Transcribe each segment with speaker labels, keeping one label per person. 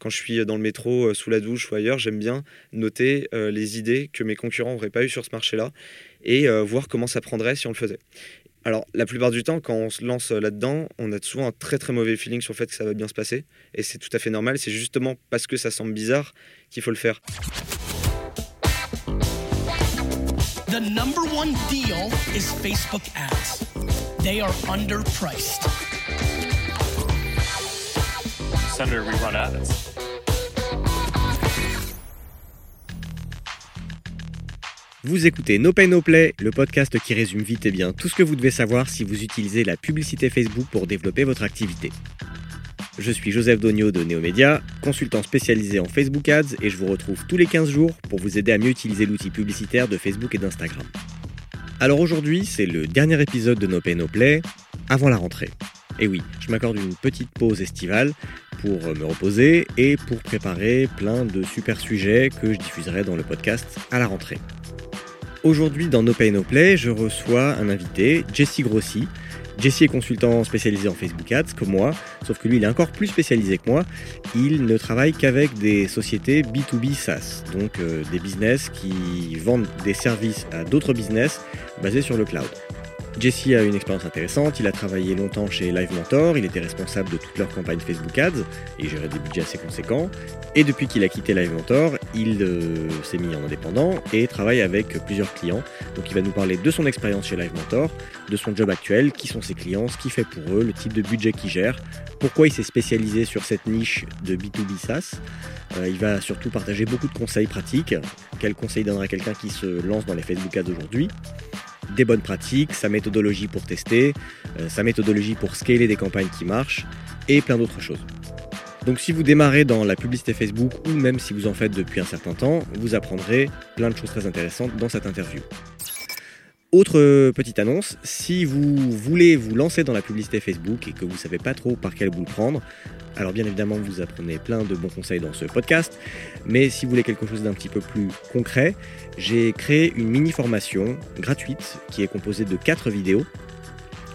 Speaker 1: quand je suis dans le métro, sous la douche ou ailleurs, j'aime bien noter les idées que mes concurrents n'auraient pas eu sur ce marché-là et voir comment ça prendrait si on le faisait. Alors, la plupart du temps, quand on se lance là-dedans, on a souvent un très très mauvais feeling sur le fait que ça va bien se passer. Et c'est tout à fait normal. C'est justement parce que ça semble bizarre qu'il faut le faire. The number one deal is Facebook ads. They are underpriced. Senator, we run ads. Vous écoutez No Pay No Play, le podcast qui résume vite et bien tout ce que vous devez savoir si vous utilisez la publicité Facebook pour développer votre activité. Je suis Joseph Dogno de Neomédia, consultant spécialisé en Facebook Ads et je vous retrouve tous les 15 jours pour vous aider à mieux utiliser l'outil publicitaire de Facebook et d'Instagram. Alors aujourd'hui, c'est le dernier épisode de No Pay No Play avant la rentrée. Et oui, je m'accorde une petite pause estivale pour me reposer et pour préparer plein de super sujets que je diffuserai dans le podcast à la rentrée. Aujourd'hui, dans No Pay No Play, je reçois un invité, Jesse Grossi. Jesse est consultant spécialisé en Facebook Ads, comme moi, sauf que lui, il est encore plus spécialisé que moi. Il ne travaille qu'avec des sociétés B2B SaaS, donc euh, des business qui vendent des services à d'autres business basés sur le cloud. Jesse a une expérience intéressante, il a travaillé longtemps chez Live Mentor, il était responsable de toute leur campagne Facebook Ads et gérait des budgets assez conséquents. Et depuis qu'il a quitté Live Mentor, il euh, s'est mis en indépendant et travaille avec plusieurs clients. Donc il va nous parler de son expérience chez Live Mentor, de son job actuel, qui sont ses clients, ce qu'il fait pour eux, le type de budget qu'il gère, pourquoi il s'est spécialisé sur cette niche de B2B SaaS. Euh, il va surtout partager beaucoup de conseils pratiques. Quels conseils donnerait quelqu'un qui se lance dans les Facebook Ads aujourd'hui? Des bonnes pratiques, sa méthodologie pour tester, euh, sa méthodologie pour scaler des campagnes qui marchent et plein d'autres choses. Donc si vous démarrez dans la publicité Facebook ou même si vous en faites depuis un certain temps, vous apprendrez plein de choses très intéressantes dans cette interview. Autre petite annonce, si vous voulez vous lancer dans la publicité Facebook et que vous ne savez pas trop par quel bout le prendre, alors bien évidemment vous apprenez plein de bons conseils dans ce podcast, mais si vous voulez quelque chose d'un petit peu plus concret, j'ai créé une mini formation gratuite qui est composée de 4 vidéos,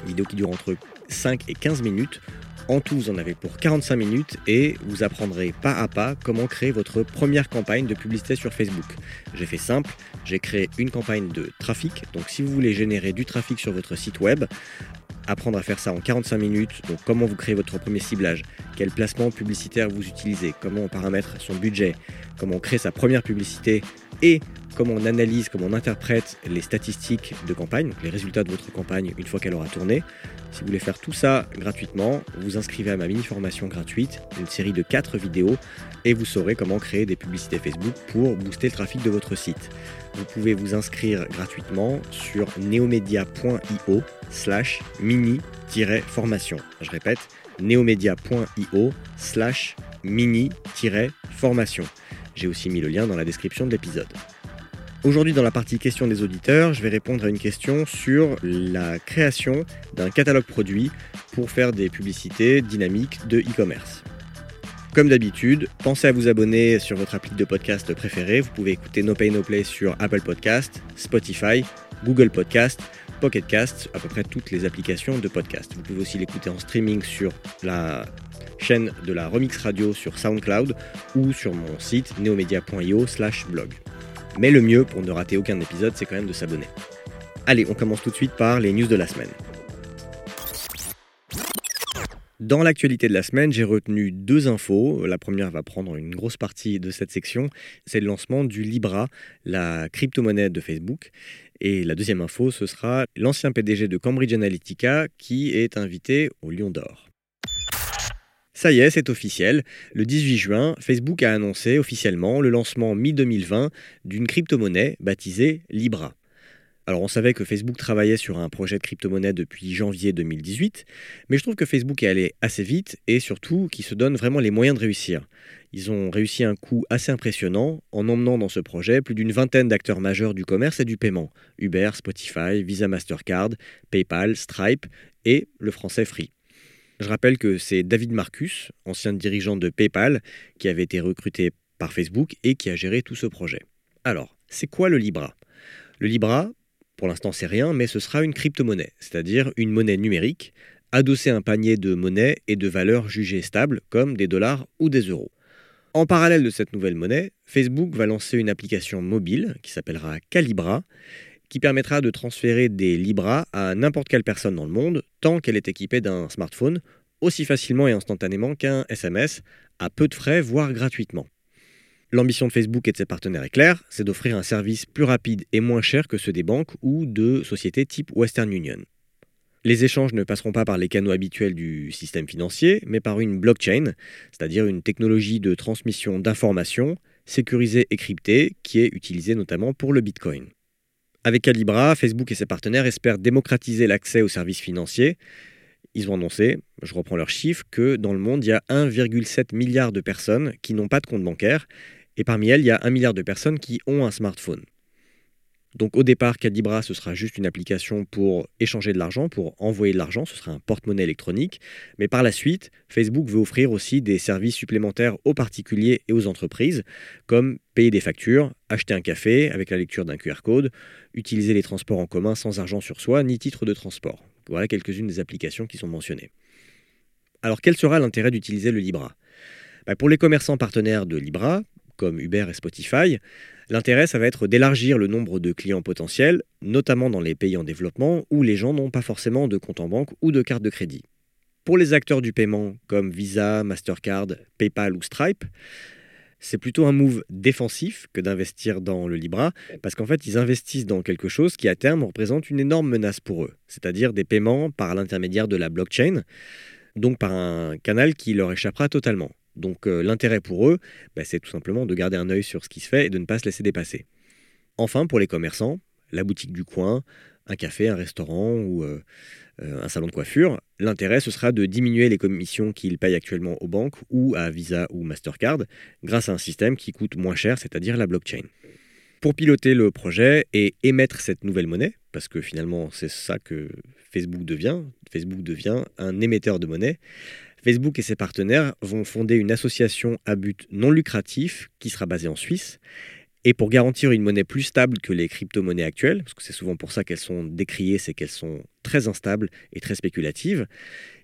Speaker 1: vidéos qui durent entre 5 et 15 minutes en tout, vous en avez pour 45 minutes et vous apprendrez pas à pas comment créer votre première campagne de publicité sur Facebook. J'ai fait simple, j'ai créé une campagne de trafic. Donc si vous voulez générer du trafic sur votre site web, apprendre à faire ça en 45 minutes, donc comment vous créez votre premier ciblage, quel placement publicitaire vous utilisez, comment on paramètre son budget, comment on crée sa première publicité et comment on analyse, comment on interprète les statistiques de campagne, les résultats de votre campagne une fois qu'elle aura tourné. Si vous voulez faire tout ça gratuitement, vous inscrivez à ma mini-formation gratuite, une série de 4 vidéos, et vous saurez comment créer des publicités Facebook pour booster le trafic de votre site. Vous pouvez vous inscrire gratuitement sur neomedia.io slash mini-formation. Je répète, neomedia.io slash mini-formation. J'ai aussi mis le lien dans la description de l'épisode. Aujourd'hui, dans la partie questions des auditeurs, je vais répondre à une question sur la création d'un catalogue produit pour faire des publicités dynamiques de e-commerce. Comme d'habitude, pensez à vous abonner sur votre appli de podcast préféré. Vous pouvez écouter No Pay No Play sur Apple Podcast, Spotify, Google Podcast, Pocket Cast, à peu près toutes les applications de podcast. Vous pouvez aussi l'écouter en streaming sur la chaîne de la Remix Radio sur SoundCloud ou sur mon site neomedia.io/blog. Mais le mieux pour ne rater aucun épisode, c'est quand même de s'abonner. Allez, on commence tout de suite par les news de la semaine. Dans l'actualité de la semaine, j'ai retenu deux infos. La première va prendre une grosse partie de cette section. C'est le lancement du Libra, la crypto-monnaie de Facebook. Et la deuxième info, ce sera l'ancien PDG de Cambridge Analytica qui est invité au Lion d'Or. Ça y est, c'est officiel. Le 18 juin, Facebook a annoncé officiellement le lancement mi-2020 d'une crypto-monnaie baptisée Libra. Alors on savait que Facebook travaillait sur un projet de crypto-monnaie depuis janvier 2018, mais je trouve que Facebook est allé assez vite et surtout qu'il se donne vraiment les moyens de réussir. Ils ont réussi un coup assez impressionnant en emmenant dans ce projet plus d'une vingtaine d'acteurs majeurs du commerce et du paiement. Uber, Spotify, Visa Mastercard, PayPal, Stripe et le français Free. Je rappelle que c'est David Marcus, ancien dirigeant de PayPal, qui avait été recruté par Facebook et qui a géré tout ce projet. Alors, c'est quoi le Libra? Le Libra, pour l'instant c'est rien, mais ce sera une crypto-monnaie, c'est-à-dire une monnaie numérique, adossée à un panier de monnaies et de valeurs jugées stables, comme des dollars ou des euros. En parallèle de cette nouvelle monnaie, Facebook va lancer une application mobile qui s'appellera Calibra, qui permettra de transférer des Libras à n'importe quelle personne dans le monde, tant qu'elle est équipée d'un smartphone, aussi facilement et instantanément qu'un SMS, à peu de frais, voire gratuitement. L'ambition de Facebook et de ses partenaires est claire, c'est d'offrir un service plus rapide et moins cher que ceux des banques ou de sociétés type Western Union. Les échanges ne passeront pas par les canaux habituels du système financier, mais par une blockchain, c'est-à-dire une technologie de transmission d'informations sécurisée et cryptée qui est utilisée notamment pour le Bitcoin. Avec Calibra, Facebook et ses partenaires espèrent démocratiser l'accès aux services financiers. Ils ont annoncé, je reprends leurs chiffres, que dans le monde, il y a 1,7 milliard de personnes qui n'ont pas de compte bancaire, et parmi elles, il y a 1 milliard de personnes qui ont un smartphone. Donc au départ, Calibra, ce sera juste une application pour échanger de l'argent, pour envoyer de l'argent, ce sera un porte-monnaie électronique. Mais par la suite, Facebook veut offrir aussi des services supplémentaires aux particuliers et aux entreprises, comme payer des factures, acheter un café avec la lecture d'un QR code, utiliser les transports en commun sans argent sur soi ni titre de transport. Voilà quelques-unes des applications qui sont mentionnées. Alors quel sera l'intérêt d'utiliser le Libra? Bah, Pour les commerçants partenaires de Libra, comme Uber et Spotify, L'intérêt, ça va être d'élargir le nombre de clients potentiels, notamment dans les pays en développement où les gens n'ont pas forcément de compte en banque ou de carte de crédit. Pour les acteurs du paiement comme Visa, Mastercard, PayPal ou Stripe, c'est plutôt un move défensif que d'investir dans le Libra, parce qu'en fait, ils investissent dans quelque chose qui à terme représente une énorme menace pour eux, c'est-à-dire des paiements par l'intermédiaire de la blockchain, donc par un canal qui leur échappera totalement. Donc euh, l'intérêt pour eux, bah, c'est tout simplement de garder un œil sur ce qui se fait et de ne pas se laisser dépasser. Enfin, pour les commerçants, la boutique du coin, un café, un restaurant ou euh, euh, un salon de coiffure, l'intérêt ce sera de diminuer les commissions qu'ils payent actuellement aux banques ou à Visa ou Mastercard grâce à un système qui coûte moins cher, c'est-à-dire la blockchain. Pour piloter le projet et émettre cette nouvelle monnaie, parce que finalement c'est ça que Facebook devient, Facebook devient un émetteur de monnaie, Facebook et ses partenaires vont fonder une association à but non lucratif qui sera basée en Suisse. Et pour garantir une monnaie plus stable que les crypto-monnaies actuelles, parce que c'est souvent pour ça qu'elles sont décriées, c'est qu'elles sont très instables et très spéculatives,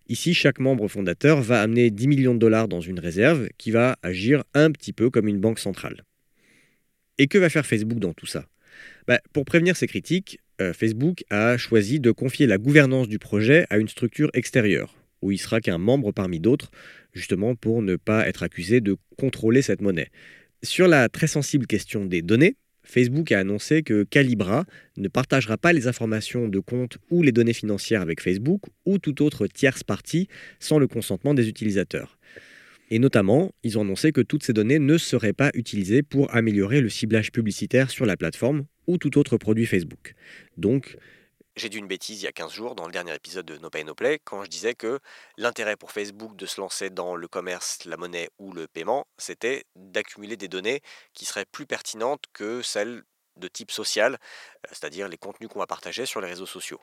Speaker 1: ici chaque membre fondateur va amener 10 millions de dollars dans une réserve qui va agir un petit peu comme une banque centrale. Et que va faire Facebook dans tout ça? Bah, Pour prévenir ces critiques, euh, Facebook a choisi de confier la gouvernance du projet à une structure extérieure, où il sera qu'un membre parmi d'autres, justement pour ne pas être accusé de contrôler cette monnaie. Sur la très sensible question des données, Facebook a annoncé que Calibra ne partagera pas les informations de compte ou les données financières avec Facebook ou toute autre tierce partie sans le consentement des utilisateurs. Et notamment, ils ont annoncé que toutes ces données ne seraient pas utilisées pour améliorer le ciblage publicitaire sur la plateforme ou tout autre produit Facebook. Donc, j'ai dit une bêtise il y a 15 jours dans le dernier épisode de No Pay No Play quand je disais que l'intérêt pour Facebook de se lancer dans le commerce, la monnaie ou le paiement, c'était d'accumuler des données qui seraient plus pertinentes que celles de type social, euh, c'est-à-dire les contenus qu'on va partager sur les réseaux sociaux.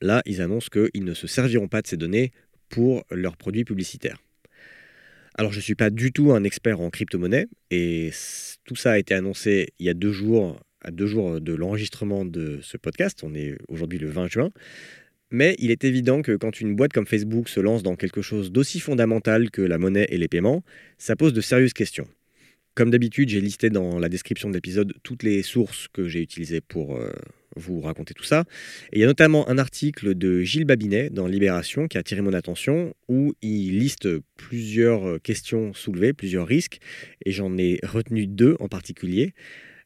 Speaker 1: Là, ils annoncent qu'ils ne se serviront pas de ces données pour leurs produits publicitaires. Alors, je ne suis pas du tout un expert en crypto-monnaie et tout ça a été annoncé il y a deux jours à deux jours de l'enregistrement de ce podcast. On est aujourd'hui le 20 juin. Mais il est évident que quand une boîte comme Facebook se lance dans quelque chose d'aussi fondamental que la monnaie et les paiements, ça pose de sérieuses questions. Comme d'habitude, j'ai listé dans la description de l'épisode toutes les sources que j'ai utilisées pour euh, vous raconter tout ça. Et il y a notamment un article de Gilles Babinet dans Libération qui a attiré mon attention, où il liste plusieurs questions soulevées, plusieurs risques, et j'en ai retenu deux en particulier.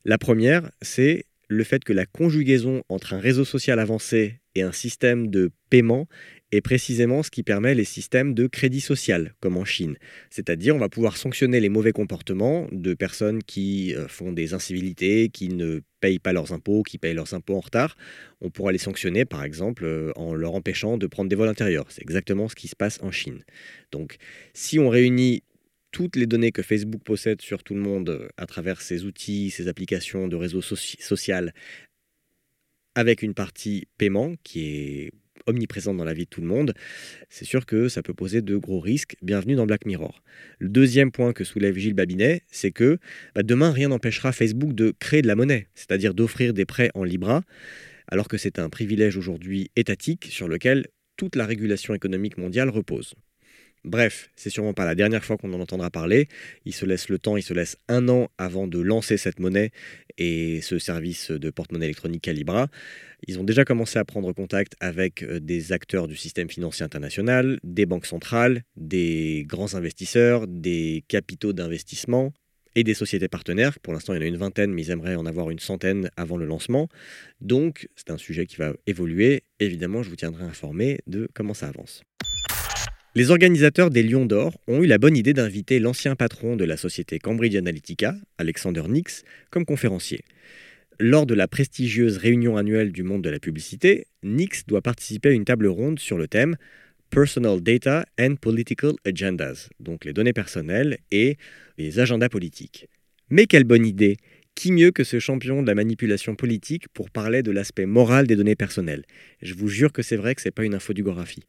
Speaker 1: La première, c'est le fait que la conjugaison entre un réseau social avancé et un système de paiement est précisément ce qui permet les systèmes de crédit social, comme en Chine. C'est-à-dire, on va pouvoir sanctionner les mauvais comportements de personnes qui euh, font des incivilités, qui ne payent pas leurs impôts, qui payent leurs impôts en retard. On pourra les sanctionner, par exemple, euh, en leur empêchant de prendre des vols intérieurs. C'est exactement ce qui se passe en Chine. Donc, si on réunit toutes les données que Facebook possède sur tout le monde euh, à travers ses outils, ses applications de réseau social, avec une partie paiement qui est omniprésente dans la vie de tout le monde, c'est sûr que ça peut poser de gros risques. Bienvenue dans Black Mirror. Le deuxième point que soulève Gilles Babinet, c'est que bah, demain, rien n'empêchera Facebook de créer de la monnaie, c'est-à-dire d'offrir des prêts en Libra, alors que c'est un privilège aujourd'hui étatique sur lequel toute la régulation économique mondiale repose. Bref, c'est sûrement pas la dernière fois qu'on en entendra parler. Il se laisse le temps, il se laisse un an avant de lancer cette monnaie et ce service de porte-monnaie électronique Calibra. Ils ont déjà commencé à prendre contact avec euh, des acteurs du système financier international, des banques centrales, des grands investisseurs, des capitaux d'investissement et des sociétés partenaires. Pour l'instant, il y en a une vingtaine, mais ils aimeraient en avoir une centaine avant le lancement. Donc, c'est un sujet qui va évoluer. Évidemment, je vous tiendrai informé de comment ça avance. Les organisateurs des Lions d'Or ont eu la bonne idée d'inviter l'ancien patron de la société Cambridge Analytica, Alexander Nix, comme conférencier. Lors de la prestigieuse réunion annuelle du monde de la publicité, Nix doit participer à une table ronde sur le thème Personal Data and Political Agendas, donc les données personnelles et les agendas politiques. Mais quelle bonne idée Qui mieux que ce champion de la manipulation politique pour parler de l'aspect moral des données personnelles? Je vous jure que c'est vrai que ce n'est pas une infodugraphie.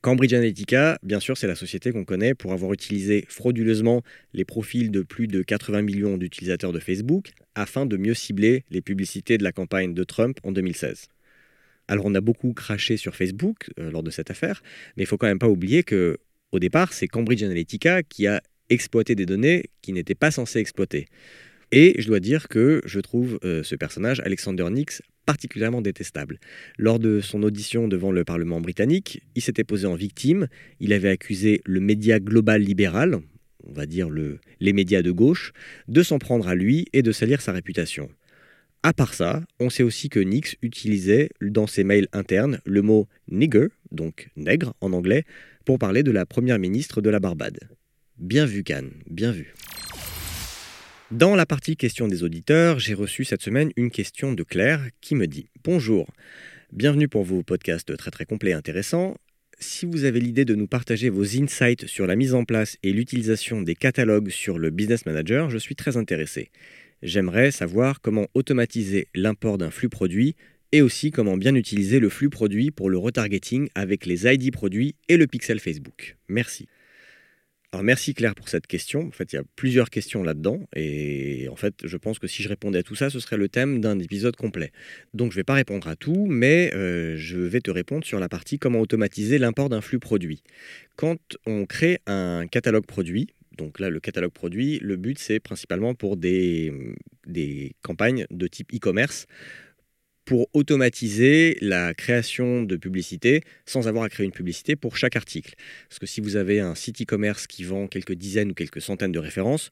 Speaker 1: Cambridge Analytica, bien sûr, c'est la société qu'on connaît pour avoir utilisé frauduleusement les profils de plus de 80 millions d'utilisateurs de Facebook afin de mieux cibler les publicités de la campagne de Trump en 2016. Alors on a beaucoup craché sur Facebook euh, lors de cette affaire, mais il faut quand même pas oublier que au départ, c'est Cambridge Analytica qui a exploité des données qui n'étaient pas censées exploiter. Et je dois dire que je trouve euh, ce personnage, Alexander Nix, particulièrement détestable. Lors de son audition devant le Parlement britannique, il s'était posé en victime, il avait accusé le média global libéral, on va dire le, les médias de gauche, de s'en prendre à lui et de salir sa réputation. À part ça, on sait aussi que Nix utilisait dans ses mails internes le mot nigger, donc nègre en anglais, pour parler de la première ministre de la Barbade. Bien vu, Cannes, bien vu. Dans la partie questions des auditeurs, j'ai reçu cette semaine une question de Claire qui me dit Bonjour, bienvenue pour vos podcasts très très complets et intéressants. Si vous avez l'idée de nous partager vos insights sur la mise en place et l'utilisation des catalogues sur le Business Manager, je suis très intéressé. J'aimerais savoir comment automatiser l'import d'un flux produit et aussi comment bien utiliser le flux produit pour le retargeting avec les ID produits et le pixel Facebook. Merci. Alors merci Claire pour cette question. En fait, il y a plusieurs questions là-dedans et en fait, je pense que si je répondais à tout ça, ce serait le thème d'un épisode complet. Donc je ne vais pas répondre à tout, mais euh, je vais te répondre sur la partie comment automatiser l'import d'un flux produit. Quand on crée un catalogue produit, donc là, le catalogue produit, le but, c'est principalement pour des, des campagnes de type e-commerce pour automatiser la création de publicités sans avoir à créer une publicité pour chaque article. Parce que si vous avez un site e-commerce qui vend quelques dizaines ou quelques centaines de références,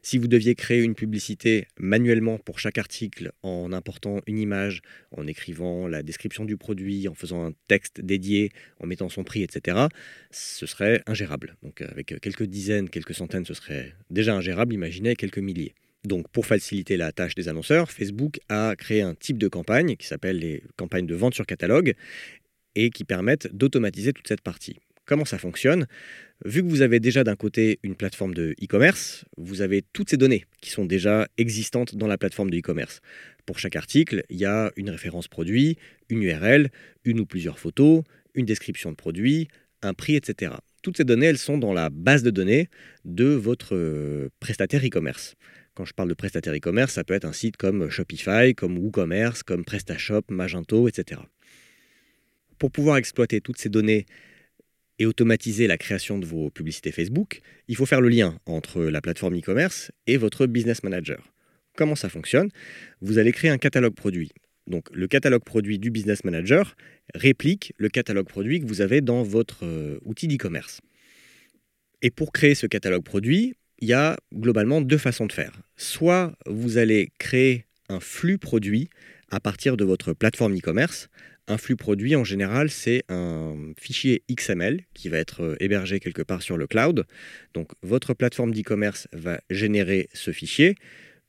Speaker 1: si vous deviez créer une publicité manuellement pour chaque article en important une image, en écrivant la description du produit, en faisant un texte dédié, en mettant son prix, etc., ce serait ingérable. Donc avec quelques dizaines, quelques centaines, ce serait déjà ingérable, imaginez quelques milliers. Donc, pour faciliter la tâche des annonceurs, Facebook a créé un type de campagne qui s'appelle les campagnes de vente sur catalogue et qui permettent d'automatiser toute cette partie. Comment ça fonctionne? Vu que vous avez déjà d'un côté une plateforme de e-commerce, vous avez toutes ces données qui sont déjà existantes dans la plateforme de e-commerce. Pour chaque article, il y a une référence produit, une URL, une ou plusieurs photos, une description de produit, un prix, etc. Toutes ces données, elles sont dans la base de données de votre euh, prestataire e-commerce. Quand je parle de prestataire e-commerce, ça peut être un site comme Shopify, comme WooCommerce, comme PrestaShop, Magento, etc. Pour pouvoir exploiter toutes ces données et automatiser la création de vos publicités Facebook, il faut faire le lien entre la plateforme e-commerce et votre business manager. Comment ça fonctionne? Vous allez créer un catalogue produit. Donc le catalogue produit du business manager réplique le catalogue produit que vous avez dans votre euh, outil d'e-commerce. Et pour créer ce catalogue produit, il y a globalement deux façons de faire. Soit vous allez créer un flux produit à partir de votre plateforme e-commerce. Un flux produit, en général, c'est un fichier XML qui va être euh, hébergé quelque part sur le cloud. Donc, votre plateforme d'e-commerce va générer ce fichier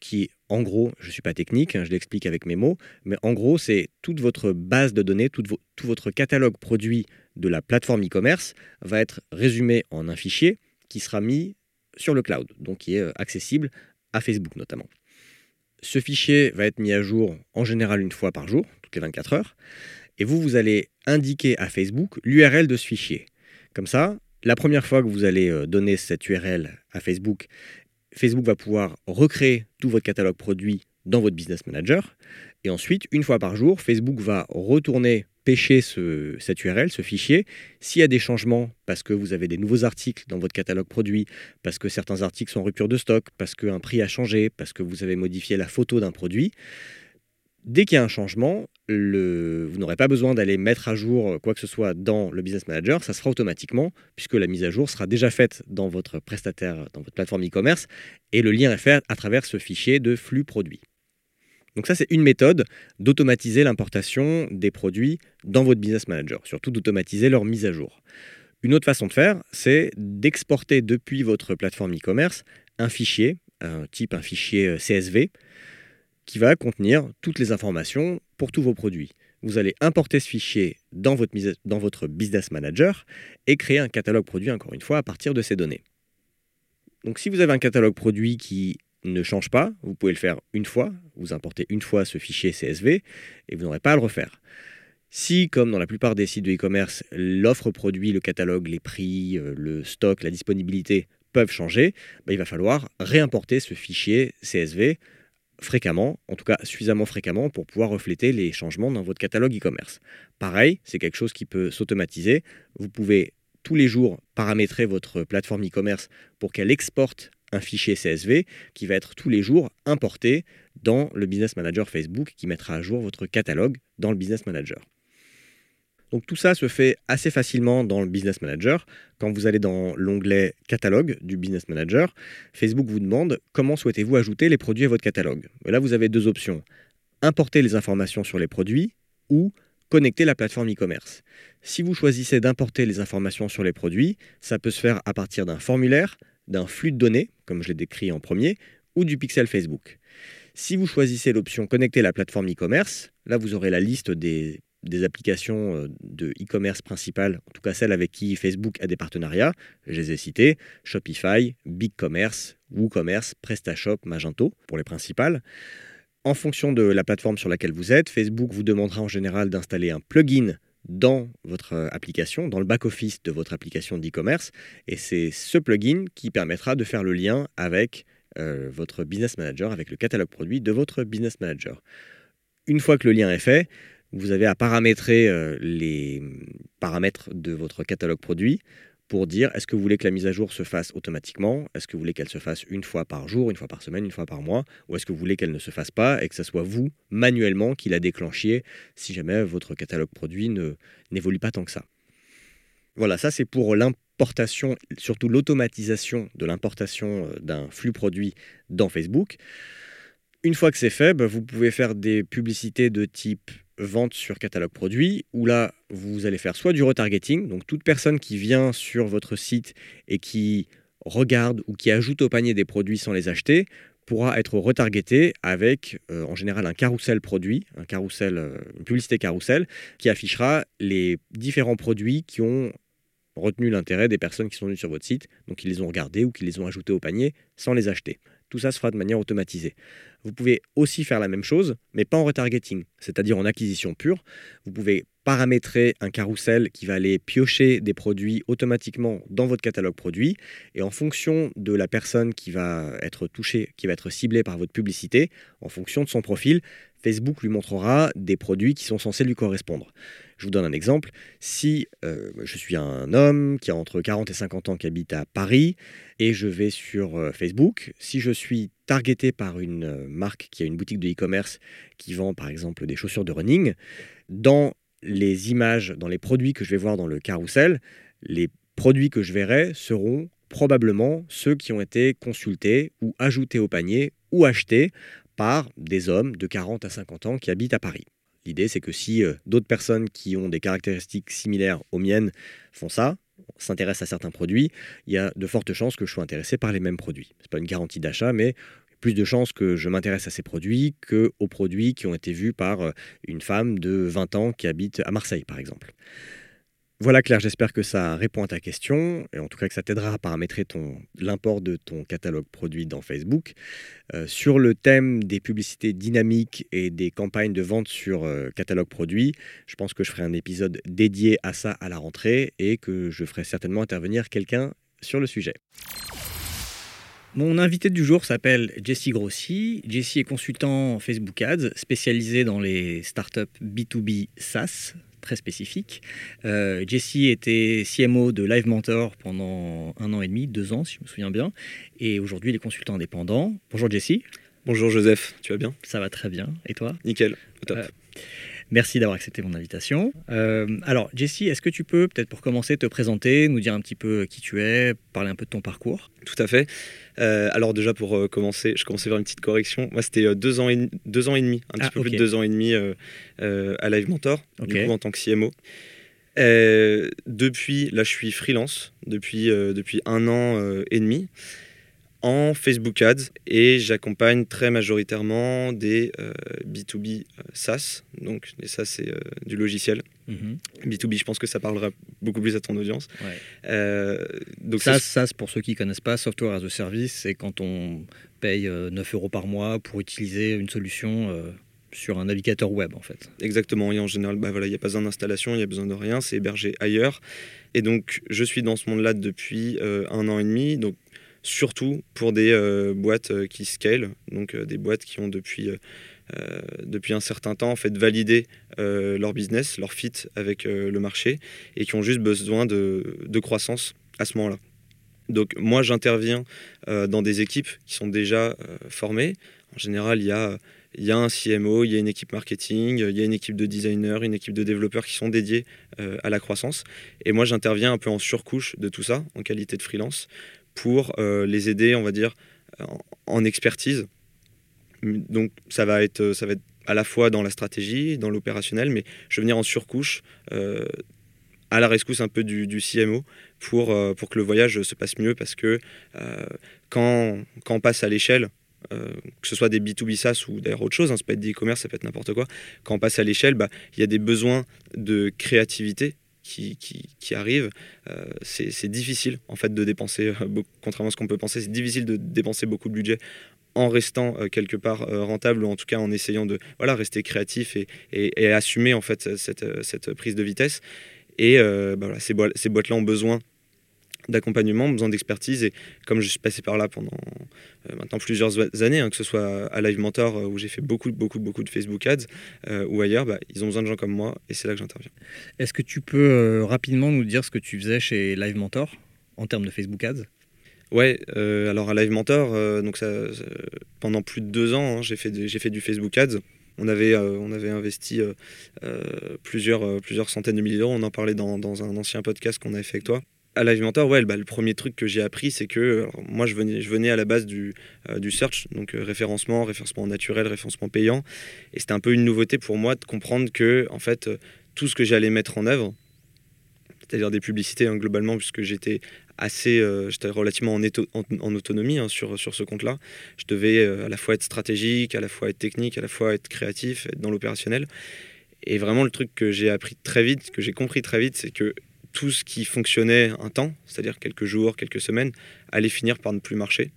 Speaker 1: qui, en gros, je ne suis pas technique, hein, je l'explique avec mes mots, mais en gros, c'est toute votre base de données, tout, tout votre catalogue produit de la plateforme e-commerce va être résumé en un fichier qui sera mis sur le cloud, donc qui est euh, accessible à Facebook notamment. Ce fichier va être mis à jour en général une fois par jour, toutes les 24 heures, et vous, vous allez indiquer à Facebook l'URL de ce fichier. Comme ça, la première fois que vous allez euh, donner cette URL à Facebook, Facebook va pouvoir recréer tout votre catalogue produit dans votre business manager. Et ensuite, une fois par jour, Facebook va retourner pêcher ce, cette URL, ce fichier. S'il y a des changements, parce que vous avez des nouveaux articles dans votre catalogue produit, parce que certains articles sont en rupture de stock, parce qu'un prix a changé, parce que vous avez modifié la photo d'un produit, dès qu'il y a un changement, vous n'aurez pas besoin d'aller mettre à jour quoi que ce soit dans le Business Manager, ça se fera automatiquement, puisque la mise à jour sera déjà faite dans votre prestataire, dans votre plateforme e-commerce, et le lien est fait à travers ce fichier de flux produit. Donc ça, c'est une méthode d'automatiser l'importation des produits dans votre Business Manager, surtout d'automatiser leur mise à jour. Une autre façon de faire, c'est d'exporter depuis votre plateforme e-commerce un fichier, un type un fichier euh, CSV, qui va contenir toutes les informations pour tous vos produits. Vous allez importer ce fichier dans votre, dans votre Business Manager et créer un catalogue produit, encore une fois, à partir de ces données. Donc si vous avez un catalogue produit qui ne change pas, vous pouvez le faire une fois, vous importez une fois ce fichier CSV et vous n'aurez pas à le refaire. Si, comme dans la plupart des sites de e-commerce, l'offre produit, le catalogue, les prix, euh, le stock, la disponibilité peuvent changer, bah, il va falloir réimporter ce fichier CSV fréquemment, en tout cas suffisamment fréquemment pour pouvoir refléter les changements dans votre catalogue e-commerce. Pareil, c'est quelque chose qui peut s'automatiser. Vous pouvez tous les jours paramétrer votre plateforme e-commerce pour qu'elle exporte un fichier CSV qui va être tous les jours importé dans le Business Manager Facebook qui mettra à jour votre catalogue dans le Business Manager. Donc tout ça se fait assez facilement dans le Business Manager. Quand vous allez dans l'onglet Catalogue du Business Manager, Facebook vous demande comment souhaitez-vous ajouter les produits à votre catalogue. Là, vous avez deux options. Importer les informations sur les produits ou connecter la plateforme e-commerce. Si vous choisissez d'importer les informations sur les produits, ça peut se faire à partir d'un formulaire, d'un flux de données, comme je l'ai décrit en premier, ou du pixel Facebook. Si vous choisissez l'option Connecter la plateforme e-commerce, là vous aurez la liste des, applications euh, de e-commerce principales, en tout cas celles avec qui Facebook a des partenariats. Je les ai citées Shopify, BigCommerce, WooCommerce, PrestaShop, Magento pour les principales. En fonction de la plateforme sur laquelle vous êtes, Facebook vous demandera en général d'installer un plugin dans votre euh, application, dans le back-office de votre application d'e-commerce. Et c'est ce plugin qui permettra de faire le lien avec euh, votre business manager, avec le catalogue produit de votre business manager. Une fois que le lien est fait, vous avez à paramétrer euh, les paramètres de votre catalogue produit pour dire est-ce que vous voulez que la mise à jour se fasse automatiquement, est-ce que vous voulez qu'elle se fasse une fois par jour, une fois par semaine, une fois par mois, ou est-ce que vous voulez qu'elle ne se fasse pas et que ce soit vous, manuellement, qui la déclenchiez si jamais votre catalogue produit n'évolue pas tant que ça? Voilà, ça c'est pour l'importation, surtout l'automatisation de l'importation euh, d'un flux produit dans Facebook. Une fois que c'est fait, bah, vous pouvez faire des publicités de type vente sur catalogue produit, où là, vous allez faire soit du retargeting, donc toute personne qui vient sur votre site et qui regarde ou qui ajoute au panier des produits sans les acheter, pourra être retargeté avec euh, en général un carrousel produit, un carrousel, euh, une publicité carrousel, qui affichera les différents produits qui ont retenu l'intérêt des personnes qui sont venues sur votre site, donc qui les ont regardés ou qui les ont ajoutés au panier sans les acheter. Tout ça se fera de manière automatisée. Vous pouvez aussi faire la même chose, mais pas en retargeting, c'est-à-dire en acquisition pure. Vous pouvez paramétrer un carrousel qui va aller piocher des produits automatiquement dans votre catalogue produit. Et en fonction de la personne qui va être touchée, qui va être ciblée par votre publicité, en fonction de son profil, Facebook lui montrera des produits qui sont censés lui correspondre. Je vous donne un exemple. Si euh, je suis un homme qui a entre 40 et 50 ans qui habite à Paris et je vais sur euh, Facebook, si je suis targeté par une euh, marque qui a une boutique de e-commerce qui vend par exemple des chaussures de running, dans les images, dans les produits que je vais voir dans le carrousel, les produits que je verrai seront probablement ceux qui ont été consultés ou ajoutés au panier ou achetés par des hommes de 40 à 50 ans qui habitent à Paris. L'idée, c'est que si euh, d'autres personnes qui ont des caractéristiques similaires aux miennes font ça, s'intéressent à certains produits, il y a de fortes chances que je sois intéressé par les mêmes produits. Ce n'est pas une garantie d'achat, mais plus de chances que je m'intéresse à ces produits qu'aux produits qui ont été vus par euh, une femme de 20 ans qui habite à Marseille, par exemple. Voilà Claire, j'espère que ça répond à ta question et en tout cas que ça t'aidera à paramétrer l'import de ton catalogue produit dans Facebook. Euh, sur le thème des publicités dynamiques et des campagnes de vente sur euh, catalogue produit, je pense que je ferai un épisode dédié à ça à la rentrée et que je ferai certainement intervenir quelqu'un sur le sujet. Mon invité du jour s'appelle Jesse Grossi. Jesse est consultant Facebook Ads spécialisé dans les startups B2B SaaS, très spécifique. Euh, Jessie était CMO de Live Mentor pendant un an et demi, deux ans si je me souviens bien, et aujourd'hui il est consultant indépendant. Bonjour Jessie.
Speaker 2: Bonjour Joseph, tu vas bien?
Speaker 1: Ça va très bien, et toi?
Speaker 2: Nickel, au top.
Speaker 1: Euh, Merci d'avoir accepté mon invitation. Euh, alors, Jessie, est-ce que tu peux, peut-être pour commencer, te présenter, nous dire un petit peu qui tu es, parler un peu de ton parcours?
Speaker 2: Tout à fait. Euh, alors déjà, pour euh, commencer, je commençais vers une petite correction. Moi, c'était deux, ans et, deux ans et demi, un petit ah, peu plus de deux ans et demi à Live Mentor, du coup, en tant que CMO. depuis, là, je suis freelance depuis, depuis un an et demi en Facebook Ads et j'accompagne très majoritairement des B2B euh, euh, SaaS. Donc, les SaaS, c'est euh, du logiciel. B2B, mhm. je pense que ça parlera beaucoup plus à ton audience.
Speaker 1: donc SaaS, SaaS, pour ceux qui ne connaissent pas, Software as a Service, c'est quand on paye 9 euros par mois pour utiliser une solution sur un navigateur web en fait.
Speaker 2: Exactement, et en général, bah voilà, il n'y a pas besoin d'installation, il n'y a besoin de rien, c'est hébergé ailleurs. Et donc, je suis dans ce monde-là depuis un an et demi. Donc, surtout pour des euh, boîtes euh, qui scale, donc euh, des boîtes qui ont depuis, depuis un certain temps en fait validé leur business, leur fit avec le marché et qui ont juste besoin de, de croissance à ce moment-là. Donc moi j'interviens dans des équipes qui sont déjà formées. En général, il y a y a un CMO, il y a une équipe marketing, il y a une équipe de designers, une équipe de développeurs qui sont dédiés à la croissance. Et moi, j'interviens un peu en surcouche de tout ça, en qualité de freelance, pour euh, les aider, on va dire, en, expertise. Donc ça va, être, ça va être à la fois dans la stratégie, dans l'opérationnel, mais je vais venir en surcouche, euh, à la rescousse un peu du, CMO, pour, euh, pour que le voyage se passe mieux, parce que quand, quand on passe à l'échelle, que ce soit des B2B SaaS ou d'ailleurs autre chose, hein, ça peut être des e-commerce, ça peut être n'importe quoi, quand on passe à l'échelle, bah, il y a des besoins de créativité qui, qui, arrivent, euh, c'est difficile en fait de dépenser, euh, contrairement à ce qu'on peut penser, c'est difficile de dépenser beaucoup de budget en restant euh, quelque part rentable ou en tout cas en essayant de voilà, rester créatif et, et, assumer en fait cette, cette, prise de vitesse. Et bah, voilà, ces, ces boîtes-là ont besoin d'accompagnement, besoin d'expertise. Et comme je suis passé par là pendant euh, maintenant plusieurs années, hein, que ce soit à Live Mentor euh, où j'ai fait beaucoup, beaucoup, beaucoup de Facebook Ads euh, ou ailleurs, bah, ils ont besoin de gens comme moi et c'est là que j'interviens.
Speaker 1: Est-ce que tu peux rapidement nous dire ce que tu faisais chez Live Mentor en termes de Facebook Ads?
Speaker 2: Ouais, alors à Live Mentor, donc ça, pendant plus de deux ans, hein, j'ai fait, j'ai fait du Facebook Ads. On avait, on avait investi plusieurs, plusieurs centaines de milliers d'euros. On en parlait dans, dans un ancien podcast qu'on avait fait avec toi à Live Mentor, ouais, bah, le premier truc que j'ai appris, c'est que moi, je venais, à la base du, euh, du search, donc euh, référencement, référencement naturel, référencement payant. Et c'était un peu une nouveauté pour moi de comprendre que, en fait, euh, tout ce que j'allais mettre en œuvre, c'est-à-dire des publicités hein, globalement, puisque j'étais assez, j'étais relativement en, en, autonomie hein, sur, sur ce compte-là. Je devais à la fois être stratégique, à la fois être technique, à la fois être créatif, être dans l'opérationnel. Et vraiment, le truc que j'ai appris très vite, que j'ai compris très vite, c'est que tout ce qui fonctionnait un temps, c'est-à-dire quelques jours, quelques semaines, allait finir par ne plus marcher.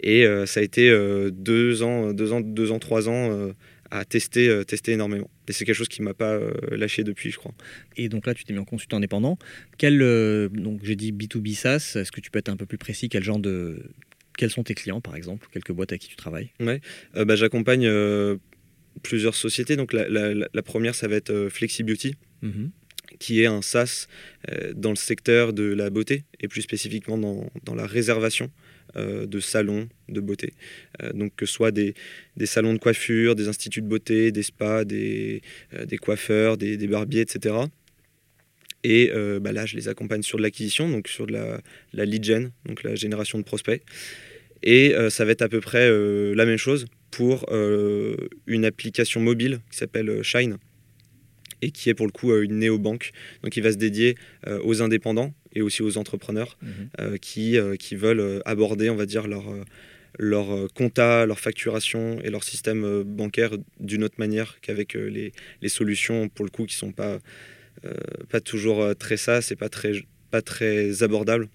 Speaker 2: Et euh, ça a été euh, deux, ans, deux, ans, deux ans, trois ans euh, à tester, tester énormément. Et c'est quelque chose qui ne m'a pas lâché depuis, je crois.
Speaker 1: Et donc là, tu t'es mis en consultant indépendant. Quel, donc j'ai dit B2B SaaS, est-ce que tu peux être un peu plus précis Quel genre de... Quels sont tes clients, par exemple Quelques boîtes à qui tu travailles?
Speaker 2: Ouais. bah, J'accompagne plusieurs sociétés. Donc la, la, première, ça va être Flexi Beauty. Mm-hmm qui est un SaaS euh, dans le secteur de la beauté et plus spécifiquement dans, dans la réservation euh, de salons de beauté. Euh, donc que ce soit des, des, salons de coiffure, des instituts de beauté, des spas, des, des coiffeurs, des, des, barbiers, etc. Et bah là, je les accompagne sur de l'acquisition, donc sur de la, la, lead gen, donc la génération de prospects. Et ça va être à peu près la même chose pour une application mobile qui s'appelle Shine, et qui est pour le coup euh, une néobanque. Donc il va se dédier euh, aux indépendants et aussi aux entrepreneurs mhm. euh, qui, qui veulent aborder, on va dire, leur, leur compta, leur facturation et leur système bancaire d'une autre manière qu'avec les, les, solutions, pour le coup, qui ne sont pas, pas toujours très ça, c'est pas très, pas très abordable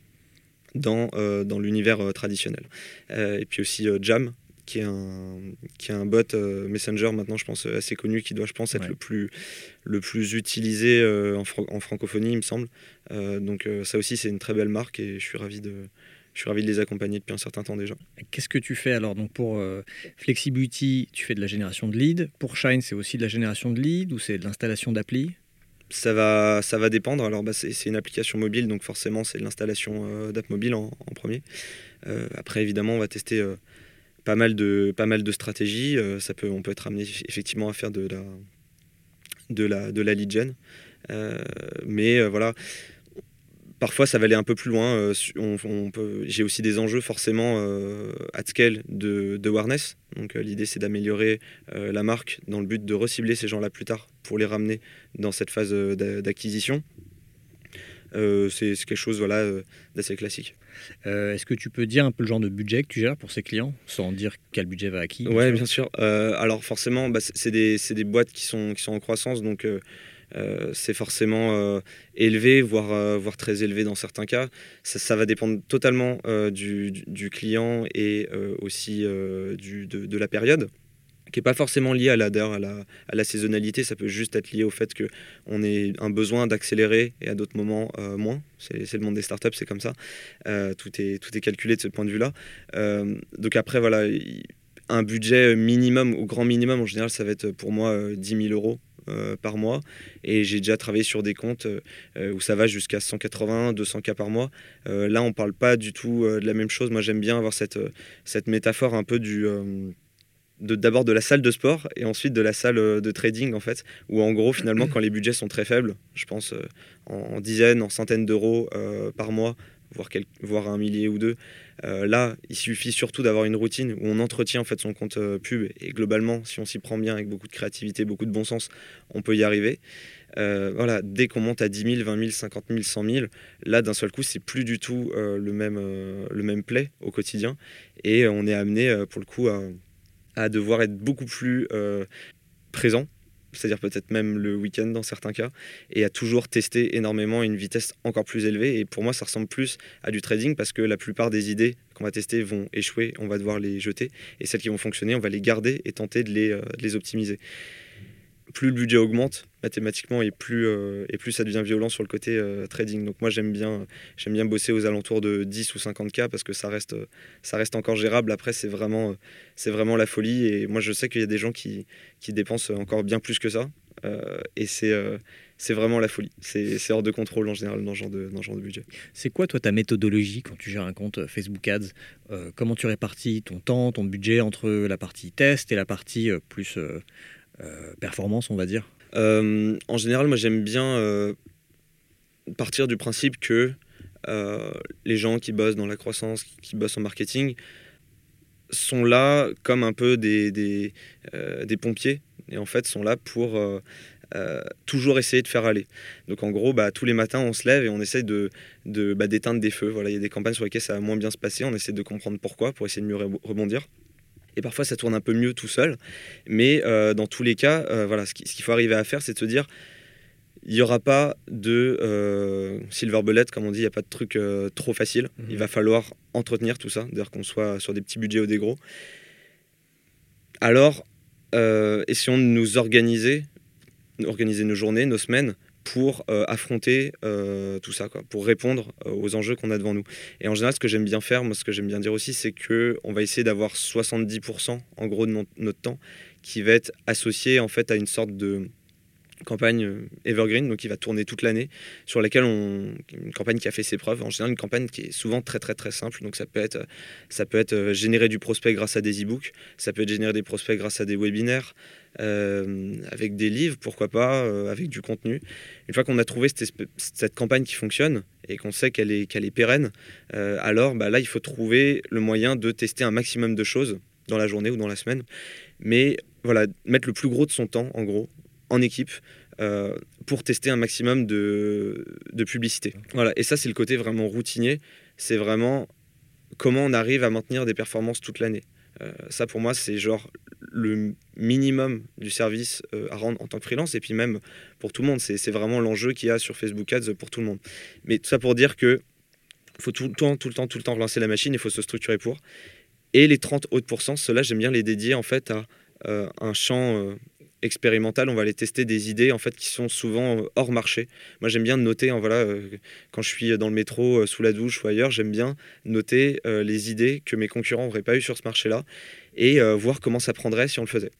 Speaker 2: dans, dans l'univers traditionnel. et puis aussi Jam, qui est un, qui est un bot euh, Messenger maintenant, je pense, assez connu, qui doit, je pense, être le, plus, le plus utilisé euh, en, en, francophonie, il me semble. Euh, donc ça aussi, c'est une très belle marque et je suis ravi de, je suis ravi de les accompagner depuis un certain temps déjà.
Speaker 1: Qu'est-ce que tu fais alors donc pour Flexibility, tu fais de la génération de leads. Pour Shine, c'est aussi de la génération de leads ou c'est de l'installation d'appli
Speaker 2: ça va, ça va dépendre. Alors, bah, c'est une application mobile, donc forcément, c'est l'installation d'app mobile en, premier. après, évidemment, on va tester pas, mal de, pas mal de stratégies. ça peut, on peut être amené effectivement à faire de la, de la, de la lead gen. mais voilà, Parfois, ça va aller un peu plus loin. Euh, j'ai aussi des enjeux forcément euh, at scale de, de awareness. Donc, euh, l'idée, c'est d'améliorer la marque dans le but de recibler ces gens-là plus tard pour les ramener dans cette phase d'acquisition. C'est quelque chose voilà, d'assez classique.
Speaker 1: Est-ce que tu peux dire un peu le genre de budget que tu gères pour ces clients, sans dire quel budget va à qui
Speaker 2: Oui, bien sûr. alors forcément, bah, c'est des, des, boîtes qui sont, qui sont en croissance, donc euh, c'est forcément euh, élevé, voire, euh, voire très élevé dans certains cas. Ça, va dépendre totalement du, client et aussi du, de, la période qui n'est pas forcément lié à la, à, la, saisonnalité, ça peut juste être lié au fait qu'on ait un besoin d'accélérer et à d'autres moments moins. C'est le monde des startups, c'est comme ça. tout, est, tout est calculé de ce point de vue-là. donc après, voilà, un budget minimum ou grand minimum, en général, ça va être pour moi 10 000 euros euh, par mois. Et j'ai déjà travaillé sur des comptes euh, où ça va jusqu'à 180, 200 cas par mois. Euh, là, on parle pas du tout de la même chose. Moi, j'aime bien avoir cette, cette métaphore un peu du d'abord de, la salle de sport et ensuite de la salle de trading en fait où en gros finalement quand les budgets sont très faibles je pense en, dizaines en centaines d'euros par mois voire, voire un millier ou deux. Euh, là, il suffit surtout d'avoir une routine où on entretient en fait son compte euh, pub et globalement, si on s'y prend bien avec beaucoup de créativité, beaucoup de bon sens, on peut y arriver. Euh, voilà, dès qu'on monte à 10 000, 20 000, 50 000, 100 000, là d'un seul coup, c'est plus du tout le, même, le même play au quotidien et on est amené pour le coup à, à devoir être beaucoup plus présent c'est-à-dire peut-être même le week-end dans certains cas, et à toujours tester énormément une vitesse encore plus élevée. Et pour moi, ça ressemble plus à du trading parce que la plupart des idées qu'on va tester vont échouer, on va devoir les jeter, et celles qui vont fonctionner, on va les garder et tenter de les, euh, de les optimiser plus le budget augmente mathématiquement et plus, euh, et plus ça devient violent sur le côté euh, trading. Donc moi j'aime bien, bosser aux alentours de 10 ou 50K parce que ça reste, encore gérable. Après c'est vraiment, la folie et moi je sais qu'il y a des gens qui, dépensent encore bien plus que ça euh, et c'est c'est vraiment la folie. C'est hors de contrôle en général dans ce genre de, dans genre de budget.
Speaker 1: C'est quoi toi ta méthodologie quand tu gères un compte Facebook Ads? Comment tu répartis ton temps, ton budget entre la partie test et la partie plus performance, on va dire
Speaker 2: euh, En général, moi j'aime bien euh, partir du principe que les gens qui bossent dans la croissance, qui bossent en marketing, sont là comme un peu des, pompiers et en fait sont là pour toujours essayer de faire aller. Donc en gros, bah, tous les matins, on se lève et on essaye de, de bah, d'éteindre des feux. Voilà, il y a des campagnes sur lesquelles ça va moins bien se passer. On essaie de comprendre pourquoi pour essayer de mieux rebondir et parfois ça tourne un peu mieux tout seul. Mais euh, dans tous les cas, euh, voilà, ce qu'il faut arriver à faire, c'est de se dire il n'y aura pas de euh, silver bullet, comme on dit, il n'y a pas de truc trop facile. Mhm. Il va falloir entretenir tout ça, d'ailleurs qu'on soit sur des petits budgets ou des gros. Alors, essayons de nous organiser, organiser nos journées, nos semaines, pour euh, affronter euh, tout ça, pour répondre euh, aux enjeux qu'on a devant nous. Et en général, ce que j'aime bien faire, moi, ce que j'aime bien dire aussi, c'est que on va essayer d'avoir 70% en gros de notre temps qui va être associé en fait à une sorte de campagne evergreen, donc qui va tourner toute l'année, sur laquelle on une campagne qui a fait ses preuves. En général, une campagne qui est souvent très très très simple. Donc ça peut être ça peut être générer du prospect grâce à des e-books, ça peut être générer des prospects grâce à des webinaires, euh, avec des livres, pourquoi pas, euh, avec du contenu. Une fois qu'on a trouvé cette, cette, campagne qui fonctionne et qu'on sait qu'elle est, qu'elle est pérenne, euh, alors bah, là, il faut trouver le moyen de tester un maximum de choses dans la journée ou dans la semaine. Mais voilà, mettre le plus gros de son temps, en gros, en équipe, pour tester un maximum de, de publicité. Voilà, et ça, c'est le côté vraiment routinier. C'est vraiment comment on arrive à maintenir des performances toute l'année. ça, pour moi, c'est genre le minimum du service euh, à rendre en tant que freelance et puis même pour tout le monde. C'est vraiment l'enjeu qu'il y a sur Facebook Ads pour tout le monde. Mais tout ça pour dire que faut tout le temps, tout le temps, tout le temps relancer la machine, il faut se structurer pour. Et les 30 autres pourcents, ceux-là, j'aime bien les dédier en fait à euh, un champ euh, expérimental. On va aller tester des idées en fait qui sont souvent hors marché. Moi, j'aime bien noter, en, voilà, quand je suis dans le métro, sous la douche ou ailleurs, j'aime bien noter les idées que mes concurrents n'auraient pas eu sur ce marché-là et euh, voir comment ça prendrait si on le faisait.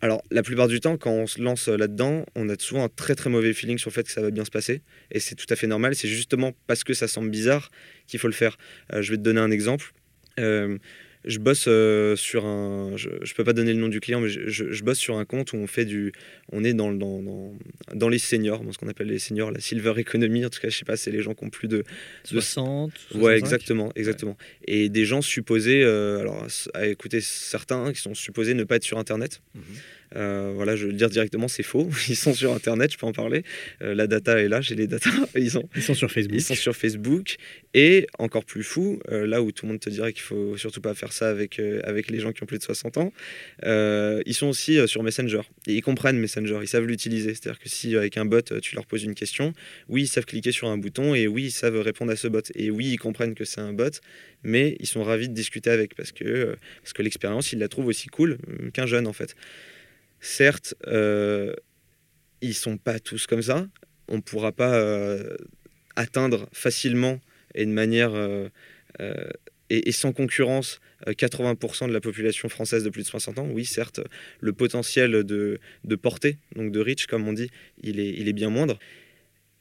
Speaker 2: alors, la plupart du temps, quand on se lance là-dedans, on a souvent un très très mauvais feeling sur le fait que ça va bien se passer. Et c'est tout à fait normal. C'est justement parce que ça semble bizarre qu'il faut le faire. Euh, je vais te donner un exemple. Euh, je bosse euh, sur un. Je, ne peux pas donner le nom du client, mais je, bosse sur un compte où on fait du. On est dans, dans, dans, dans les seniors, dans ce qu'on appelle les seniors, la silver economy. En tout cas, je sais pas, c'est les gens qui ont plus de.
Speaker 1: 60
Speaker 2: Ouais, exactement, exactement. Et des gens supposés. Euh, alors, à écouter certains qui sont supposés ne pas être sur Internet. Mhm. Euh, voilà, je vais le dire directement, c'est faux. Ils sont sur Internet, je peux en parler. Euh, la data est là, j'ai les data.
Speaker 1: Ils sont, ils sont sur Facebook.
Speaker 2: Ils sont sur Facebook. Et encore plus fou, euh, là où tout le monde te dirait qu'il faut surtout pas faire ça avec, avec les gens qui ont plus de 60 ans, ils sont aussi sur Messenger. Et ils comprennent Messenger, ils savent l'utiliser. C'est-à-dire que si avec un bot, tu leur poses une question, oui, ils savent cliquer sur un bouton et oui, ils savent répondre à ce bot. Et oui, ils comprennent que c'est un bot, mais ils sont ravis de discuter avec parce que, parce que l'expérience, ils la trouvent aussi cool qu'un jeune en fait. Certes, euh, ils sont pas tous comme ça. On ne pourra pas euh, atteindre facilement et de manière euh, euh, et, sans concurrence 80% de la population française de plus de 60 ans. Oui, certes, le potentiel de, portée, donc de reach, comme on dit, il il est bien moindre.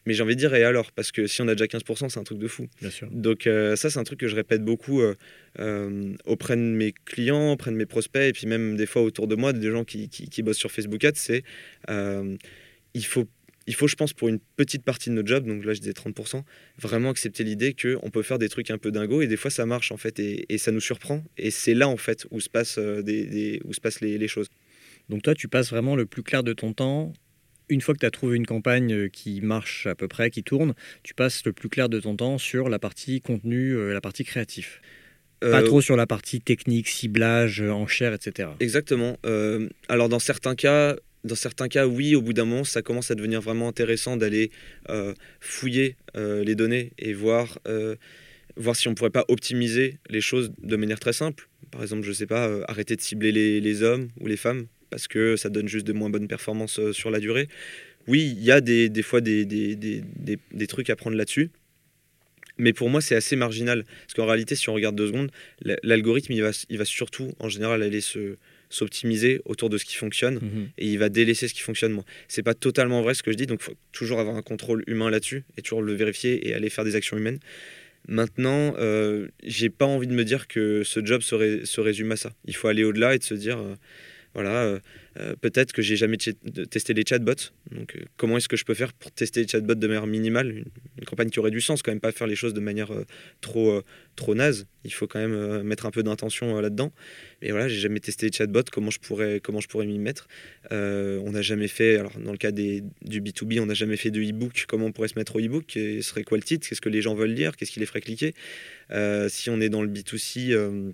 Speaker 2: Mais j'ai envie de dire, et alors? Parce que si on a déjà 15%, c'est un truc de fou.
Speaker 1: Bien sûr.
Speaker 2: Donc euh, ça, c'est un truc que je répète beaucoup euh, euh, auprès de mes clients, auprès de mes prospects, et puis même des fois autour de moi, des gens qui, qui, bossent sur Facebook Ads, c'est il faut il faut, je pense, pour une petite partie de notre job, donc là je disais 30%, vraiment accepter l'idée qu'on peut faire des trucs un peu dingos et des fois ça marche en fait et, et ça nous surprend. Et c'est là en fait où se passent, des, des, où se passent les, les, choses.
Speaker 1: Donc toi tu passes vraiment le plus clair de ton temps une fois que tu as trouvé une campagne euh, qui marche à peu près, qui tourne, tu passes le plus clair de ton temps sur la partie contenu, euh, la partie créatif. Pas euh, trop sur la partie technique, ciblage, enchère, etc.
Speaker 2: Exactement. alors dans certains cas, dans certains cas, oui, au bout d'un moment, ça commence à devenir vraiment intéressant d'aller fouiller les données et voir, voir si on ne pourrait pas optimiser les choses de manière très simple. Par exemple, je ne sais pas, arrêter de cibler les, les, hommes ou les femmes parce que ça donne juste de moins bonnes performances euh, sur la durée. Oui, il y a des, des fois des, des, des, des, trucs à prendre là-dessus. Mais pour moi, c'est assez marginal. Parce qu'en réalité, si on regarde deux secondes, l'algorithme, il va, il va surtout, en général, aller se, s'optimiser autour de ce qui fonctionne mhm. et il va délaisser ce qui fonctionne moins. C'est pas totalement vrai ce que je dis, donc il faut toujours avoir un contrôle humain là-dessus et toujours le vérifier et aller faire des actions humaines. Maintenant, euh, j'ai pas envie de me dire que ce job se, se résume à ça. Il faut aller au-delà et de se dire. Euh, voilà, euh, euh, peut-être que j'ai jamais testé les chatbots. Donc, euh, comment est-ce que je peux faire pour tester les chatbots de manière minimale? Une, campagne qui aurait du sens, quand même pas faire les choses de manière trop, trop naze. Il faut quand même mettre un peu d'intention là-dedans. Mais voilà, j'ai jamais testé les chatbots. Comment je pourrais, comment je pourrais m'y mettre? On n'a jamais fait. Alors, dans le cas des, du B2B, on n'a jamais fait de e-book. Comment on pourrait se mettre au e-book? Ce serait quoi le titre? Qu'est-ce que les gens veulent lire? Qu'est-ce qui les ferait cliquer? Si on est dans le B2C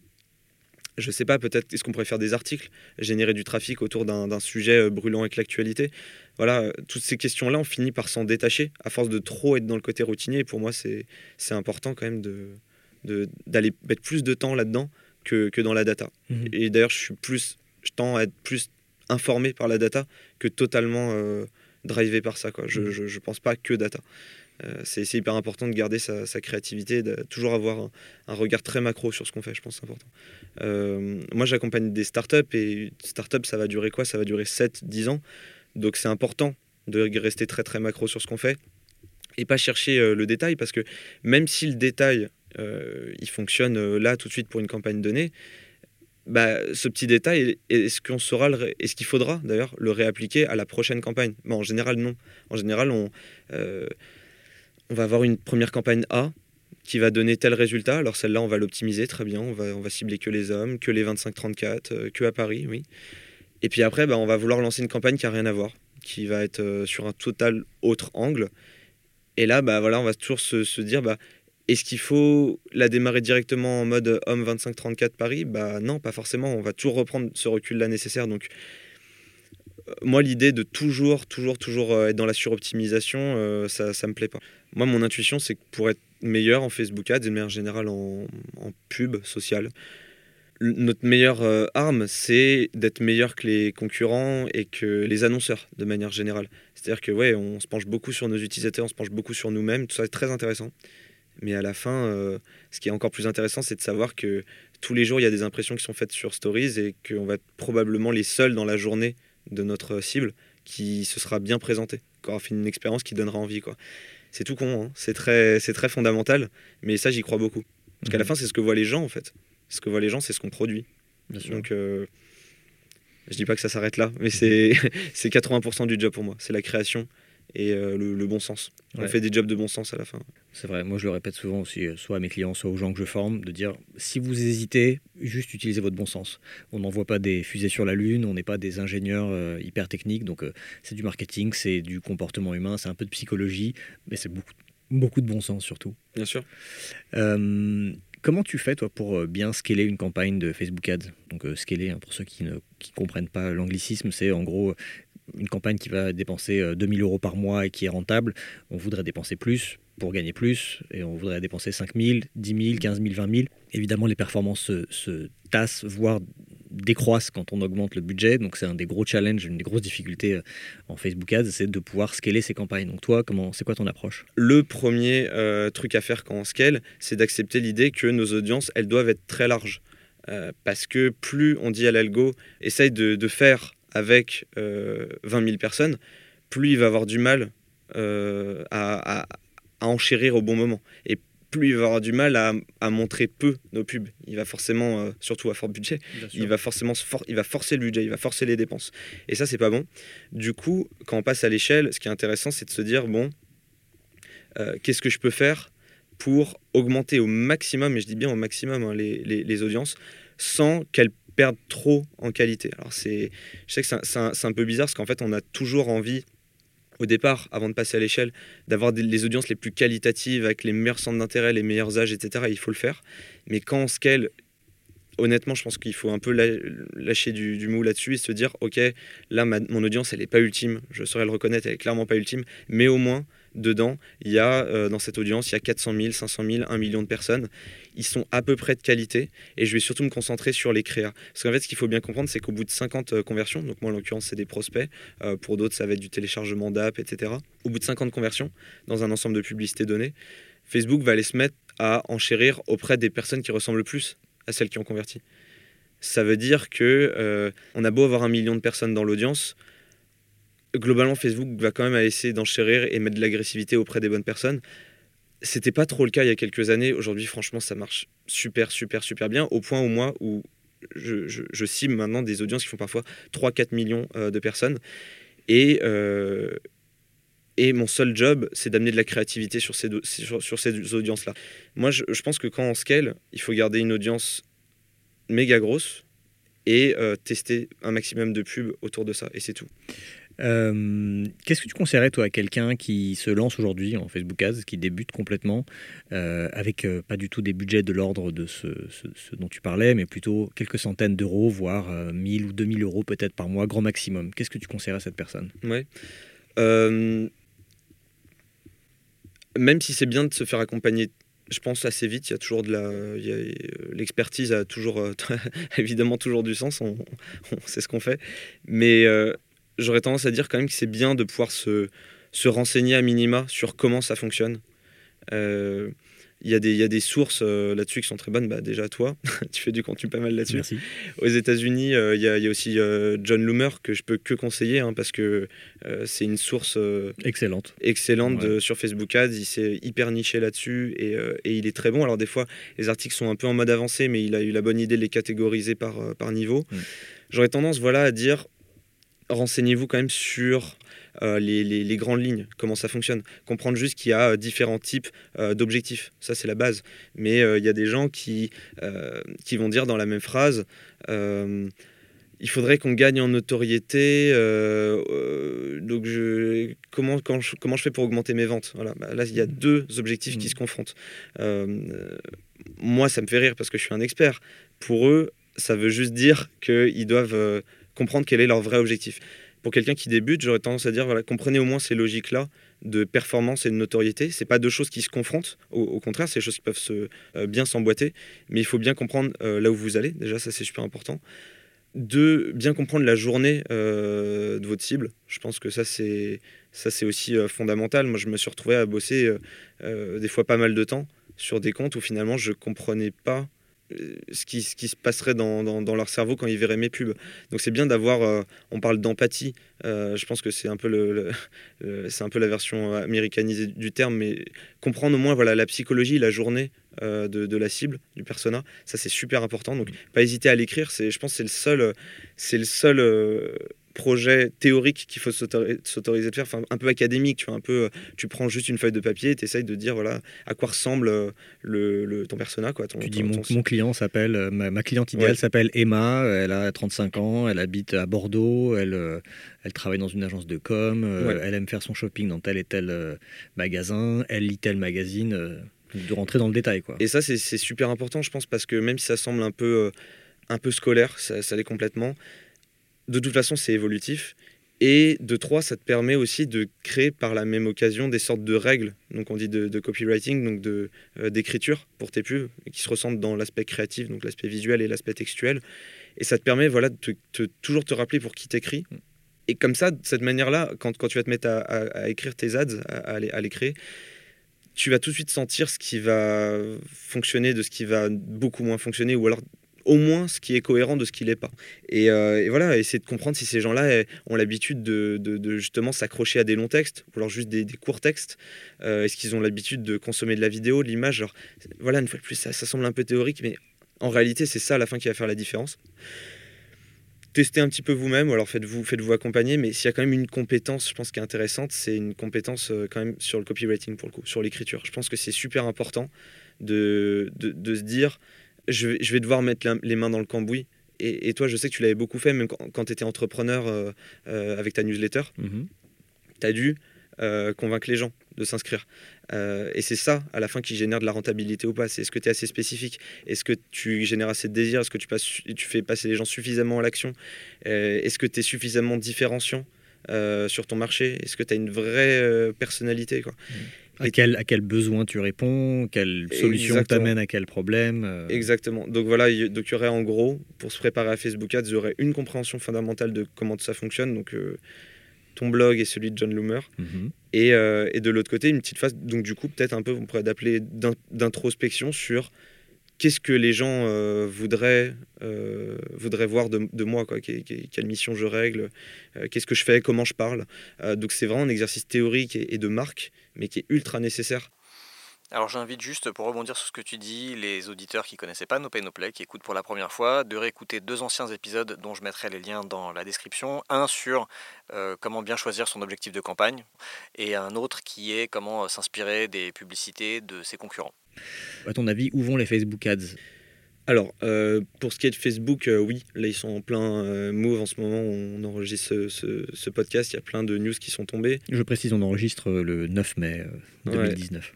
Speaker 2: je sais pas, peut-être est-ce qu'on pourrait faire des articles, générer du trafic autour d'un sujet euh, brûlant avec l'actualité? Voilà, euh, toutes ces questions-là, on finit par s'en détacher à force de trop être dans le côté routinier. Et pour moi, c'est important quand même d'aller de, mettre plus de temps là-dedans que, que, dans la data. Mhm. Et d'ailleurs, je suis plus, je tends à être plus informé par la data que totalement euh, drivé par ça. Quoi. Je, ne mhm. pense pas que data. Euh, c'est hyper important de garder sa, créativité, de toujours avoir un, regard très macro sur ce qu'on fait, je pense c'est important. Euh, moi, j'accompagne des startups et startup, ça va durer quoi? Ça va durer 7-10 ans. Donc, c'est important de rester très très macro sur ce qu'on fait et pas chercher euh, le détail parce que même si le détail il fonctionne là tout de suite pour une campagne donnée, bah, ce petit détail, est-ce qu'on saura, est-ce qu'il faudra d'ailleurs le réappliquer à la prochaine campagne? En général, non. En général, on, on va avoir une première campagne A qui va donner tel résultat. Alors celle-là, on va l'optimiser très bien. On va, on va cibler que les hommes, que les 25-34, euh, que à Paris, oui. Et puis après, bah, on va vouloir lancer une campagne qui n'a rien à voir, qui va être euh, sur un total autre angle. Et là, bah, voilà, on va toujours se, dire, bah, est-ce qu'il faut la démarrer directement en mode homme 25-34 Paris? Bah non, pas forcément. On va toujours reprendre ce recul-là nécessaire. Donc moi, l'idée de toujours, toujours, toujours euh, être dans la suroptimisation, euh, ça, ça me plaît pas. Moi, mon intuition, c'est que pour être meilleur en Facebook Ads et de manière générale en, pub sociale, notre meilleure euh, arme, c'est d'être meilleur que les concurrents et que les annonceurs de manière générale. C'est-à-dire que ouais, on se penche beaucoup sur nos utilisateurs, on se penche beaucoup sur nous-mêmes, tout ça est très intéressant. Mais à la fin, ce qui est encore plus intéressant, c'est de savoir que tous les jours, il y a des impressions qui sont faites sur Stories et qu'on va être probablement les seuls dans la journée de notre cible qui se sera bien présenté, qui aura fait une expérience qui donnera envie. Quoi. C'est tout con, hein. c'est, très, c'est très fondamental, mais ça j'y crois beaucoup. Parce qu'à la mhm. fin c'est ce que voient les gens en fait. Ce que voient les gens c'est ce qu'on produit. Donc euh, je dis pas que ça s'arrête là, mais c'est, c'est 80% du job pour moi, c'est la création et euh, le, bon sens. On fait des jobs de bon sens à la fin.
Speaker 1: C'est vrai, moi je le répète souvent aussi, euh, soit à mes clients, soit aux gens que je forme, de dire si vous hésitez, juste utilisez votre bon sens. On n'envoie pas des fusées sur la Lune, on n'est pas des ingénieurs euh, hyper techniques, donc c'est du marketing, c'est du comportement humain, c'est un peu de psychologie, mais c'est beaucoup, beaucoup de bon sens surtout.
Speaker 2: Bien sûr.
Speaker 1: Comment tu fais, toi, pour bien scaler une campagne de Facebook Ads? Donc, scaler, hein, pour ceux qui ne qui comprennent pas l'anglicisme, c'est en gros une campagne qui va dépenser 2000 euh, euros par mois et qui est rentable, on voudrait dépenser plus pour gagner plus et on voudrait dépenser 5000, 10 000, 15 000, 20 000. Évidemment, les performances se, tassent, voire décroissent quand on augmente le budget. Donc, c'est un des gros challenges, une des grosses difficultés euh, en Facebook Ads, c'est de pouvoir scaler ces campagnes. Donc, toi, comment, c'est quoi ton approche?
Speaker 2: Le premier euh, truc à faire quand on scale, c'est d'accepter l'idée que nos audiences, elles doivent être très larges. parce que plus on dit à l'algo, essaye de faire avec 20 euh, 000 personnes, plus il va avoir du mal euh, à, enchérir au bon moment. Et plus il va avoir du mal à, montrer peu nos pubs. Il va forcément, euh, surtout à fort budget, il va forcément il va forcer le budget, il va forcer les dépenses. Et ça, c'est pas bon. Du coup, quand on passe à l'échelle, ce qui est intéressant, c'est de se dire bon, qu'est-ce que je peux faire pour augmenter au maximum, et je dis bien au maximum, hein, les, les, audiences, sans qu'elles perdre trop en qualité. Alors c'est, je sais que c'est un, un, peu bizarre parce qu'en fait on a toujours envie au départ, avant de passer à l'échelle, d'avoir les audiences les plus qualitatives avec les meilleurs centres d'intérêt, les meilleurs âges, etc. il faut le faire. Mais quand on scale, honnêtement, je pense qu'il faut un peu lâcher du, du mou là-dessus et se dire, ok, là, mon audience, elle n'est pas ultime. Je saurais le reconnaître, elle est clairement pas ultime. Mais au moins, dedans, il y a, euh, dans cette audience, il y a 400 000, 500 000, 1 million de personnes. Ils sont à peu près de qualité et je vais surtout me concentrer sur les créas. Parce qu'en fait, ce qu'il faut bien comprendre, c'est qu'au bout de 50 euh, conversions, donc moi en l'occurrence, c'est des prospects, euh, pour d'autres, ça va être du téléchargement d'app, etc. Au bout de 50 conversions, dans un ensemble de publicités données, Facebook va aller se mettre à enchérir auprès des personnes qui ressemblent le plus à celles qui ont converti. Ça veut dire que on a beau avoir un million de personnes dans l'audience, globalement, Facebook va quand même essayer d'enchérir et mettre de l'agressivité auprès des bonnes personnes. C'était pas trop le cas il y a quelques années. Aujourd'hui, franchement, ça marche super, super, super bien, au point au moins où je, cible maintenant des audiences qui font parfois 3-4 millions euh, de personnes. Et, euh, et mon seul job, c'est d'amener de la créativité sur ces, sur, ces audiences-là. Moi, je, pense que quand on scale, il faut garder une audience méga grosse et euh, tester un maximum de pubs autour de ça. Et c'est tout.
Speaker 1: Euh, qu'est-ce que tu conseillerais, toi, à quelqu'un qui se lance aujourd'hui en Facebook Ads, qui débute complètement, euh, avec euh, pas du tout des budgets de l'ordre de ce, dont tu parlais, mais plutôt quelques centaines d'euros, voire 1000 ou 2000 euros peut-être par mois, grand maximum Qu'est-ce que tu conseillerais à cette personne?
Speaker 2: Même si c'est bien de se faire accompagner je pense assez vite. Il y a toujours de la, l'expertise a toujours, évidemment, toujours du sens. On, sait ce qu'on fait, mais j'aurais tendance à dire quand même que c'est bien de pouvoir se, se renseigner à minima sur comment ça fonctionne. Euh, il y, a des, y a des sources euh, là-dessus qui sont très bonnes. Bah, déjà, toi, tu fais du contenu pas mal là-dessus. Aux États-Unis, euh, il y, y, a aussi John Loomer que je peux que conseiller hein, parce que c'est une source
Speaker 1: excellente,
Speaker 2: excellente sur Facebook Ads. Il s'est hyper niché là-dessus et, et, il est très bon. Alors, des fois, les articles sont un peu en mode avancé, mais il a eu la bonne idée de les catégoriser par, par niveau. J'aurais tendance voilà, à dire renseignez-vous quand même sur euh, les, grandes lignes, comment ça fonctionne. Comprendre juste qu'il y a euh, différents types euh, d'objectifs, ça c'est la base. Mais il y a des gens qui, qui vont dire dans la même phrase, il faudrait qu'on gagne en notoriété, donc je, comment, quand je, comment je fais pour augmenter mes ventes? Voilà. Bah, là, il y a deux objectifs qui mmh. se confrontent. moi, ça me fait rire parce que je suis un expert. Pour eux, ça veut juste dire qu'ils doivent comprendre quel est leur vrai objectif. Pour quelqu'un qui débute, j'aurais tendance à dire, comprenez au moins ces logiques-là de performance et de notoriété. C'est pas deux choses qui se confrontent. Au, contraire, c'est des choses qui peuvent se, euh, bien s'emboîter. Mais il faut bien comprendre euh, là où vous allez. Déjà, ça c'est super important. De bien comprendre la journée euh, de votre cible. Je pense que ça c'est ça c'est aussi fondamental. Moi, je me suis retrouvé à bosser des fois pas mal de temps sur des comptes où finalement je comprenais pas ce qui, ce qui se passerait dans, dans, leur cerveau quand ils verraient mes pubs. Donc c'est bien d'avoir, on parle d'empathie, je pense que c'est un, peu le, c'est un peu la version américanisée du terme, mais comprendre au moins voilà, la psychologie, la journée de, de, la cible, du persona, ça c'est super important. Donc pas hésiter à l'écrire, je pense que c'est le seul, c'est le seul projet théorique qu'il faut s'autoriser de faire, enfin, un peu académique, tu vois, un peu, tu prends juste une feuille de papier et tu essayes de dire, voilà, à quoi ressemble euh, le, ton persona. Quoi, ton,
Speaker 1: tu dis, mon, mon, client s'appelle, euh, ma, cliente idéale s'appelle Emma, elle a 35 ans, elle habite à Bordeaux, elle, euh, elle travaille dans une agence de com, elle aime faire son shopping dans tel et tel magasin, elle lit tel magazine, de rentrer dans le détail. Quoi.
Speaker 2: Et ça, c'est super important, je pense, parce que même si ça semble un peu, un peu scolaire, ça, ça l'est complètement, de toute façon, c'est évolutif. Et de trois, ça te permet aussi de créer par la même occasion des sortes de règles, donc on dit de, copywriting, donc de, euh, d'écriture pour tes pubs, qui se ressentent dans l'aspect créatif, donc l'aspect visuel et l'aspect textuel. Et ça te permet voilà, de toujours te rappeler pour qui t'écris. Et comme ça, de cette manière-là, quand, quand tu vas te mettre à, écrire tes ads, à, à les créer, tu vas tout de suite sentir ce qui va fonctionner de ce qui va beaucoup moins fonctionner, ou alors au moins ce qui est cohérent de ce qui n'est pas. Euh, et, voilà, essayer de comprendre si ces gens-là eh, ont l'habitude de, justement s'accrocher à des longs textes ou alors juste des, courts textes. Euh, est-ce qu'ils ont l'habitude de consommer de la vidéo, de l'image? Voilà, une fois de plus, ça, semble un peu théorique, mais en réalité, c'est ça la fin qui va faire la différence. Testez un petit peu vous-même, ou alors faites-vous faites -vous accompagner, mais s'il y a quand même une compétence, je pense, qui est intéressante, c'est une compétence euh, quand même sur le copywriting pour le coup, sur l'écriture. Je pense que c'est super important de, de se dire je, vais devoir mettre les mains dans le cambouis. Et, toi, je sais que tu l'avais beaucoup fait, même quand, tu étais entrepreneur euh, euh, avec ta newsletter. Mhm. Tu as dû euh, convaincre les gens de s'inscrire. et c'est ça, à la fin, qui génère de la rentabilité ou pas. C'est est-ce que tu es assez spécifique? Est-ce que tu génères assez de désir Est-ce que tu, passes, tu fais passer les gens suffisamment à l'action? Est-ce que tu es suffisamment différenciant sur ton marché? Est-ce que tu as une vraie personnalité quoi? Mhm.
Speaker 1: À quel, à quel besoin tu réponds Quelle solution t'amène à quel problème euh?
Speaker 2: Exactement. Donc voilà, il y aurait en gros, pour se préparer à Facebook Ads, il y aurait une compréhension fondamentale de comment ça fonctionne. Donc euh, ton blog et celui de John Loomer. Mhm. et, euh, et, de l'autre côté, une petite phase, donc du coup, peut-être un peu, on pourrait d'appeler d'introspection sur qu'est-ce que les gens voudraient, voudraient voir de, moi, quelle mission je règle, qu'est-ce que je fais, comment je parle. donc c'est vraiment un exercice théorique et de marque mais qui est ultra nécessaire.
Speaker 3: Alors j'invite juste, pour rebondir sur ce que tu dis, les auditeurs qui connaissaient pas No Pay qui écoutent pour la première fois, de réécouter deux anciens épisodes dont je mettrai les liens dans la description. Un sur euh, comment bien choisir son objectif de campagne et un autre qui est comment euh, s'inspirer des publicités de ses concurrents.
Speaker 1: À ton avis, où vont les Facebook Ads?
Speaker 2: Alors, euh, pour ce qui est de Facebook, euh, oui, là ils sont en plein euh, move en ce moment. On enregistre ce, podcast, il y a plein de news qui sont tombées.
Speaker 1: Je précise, on enregistre le 9 mai 2019.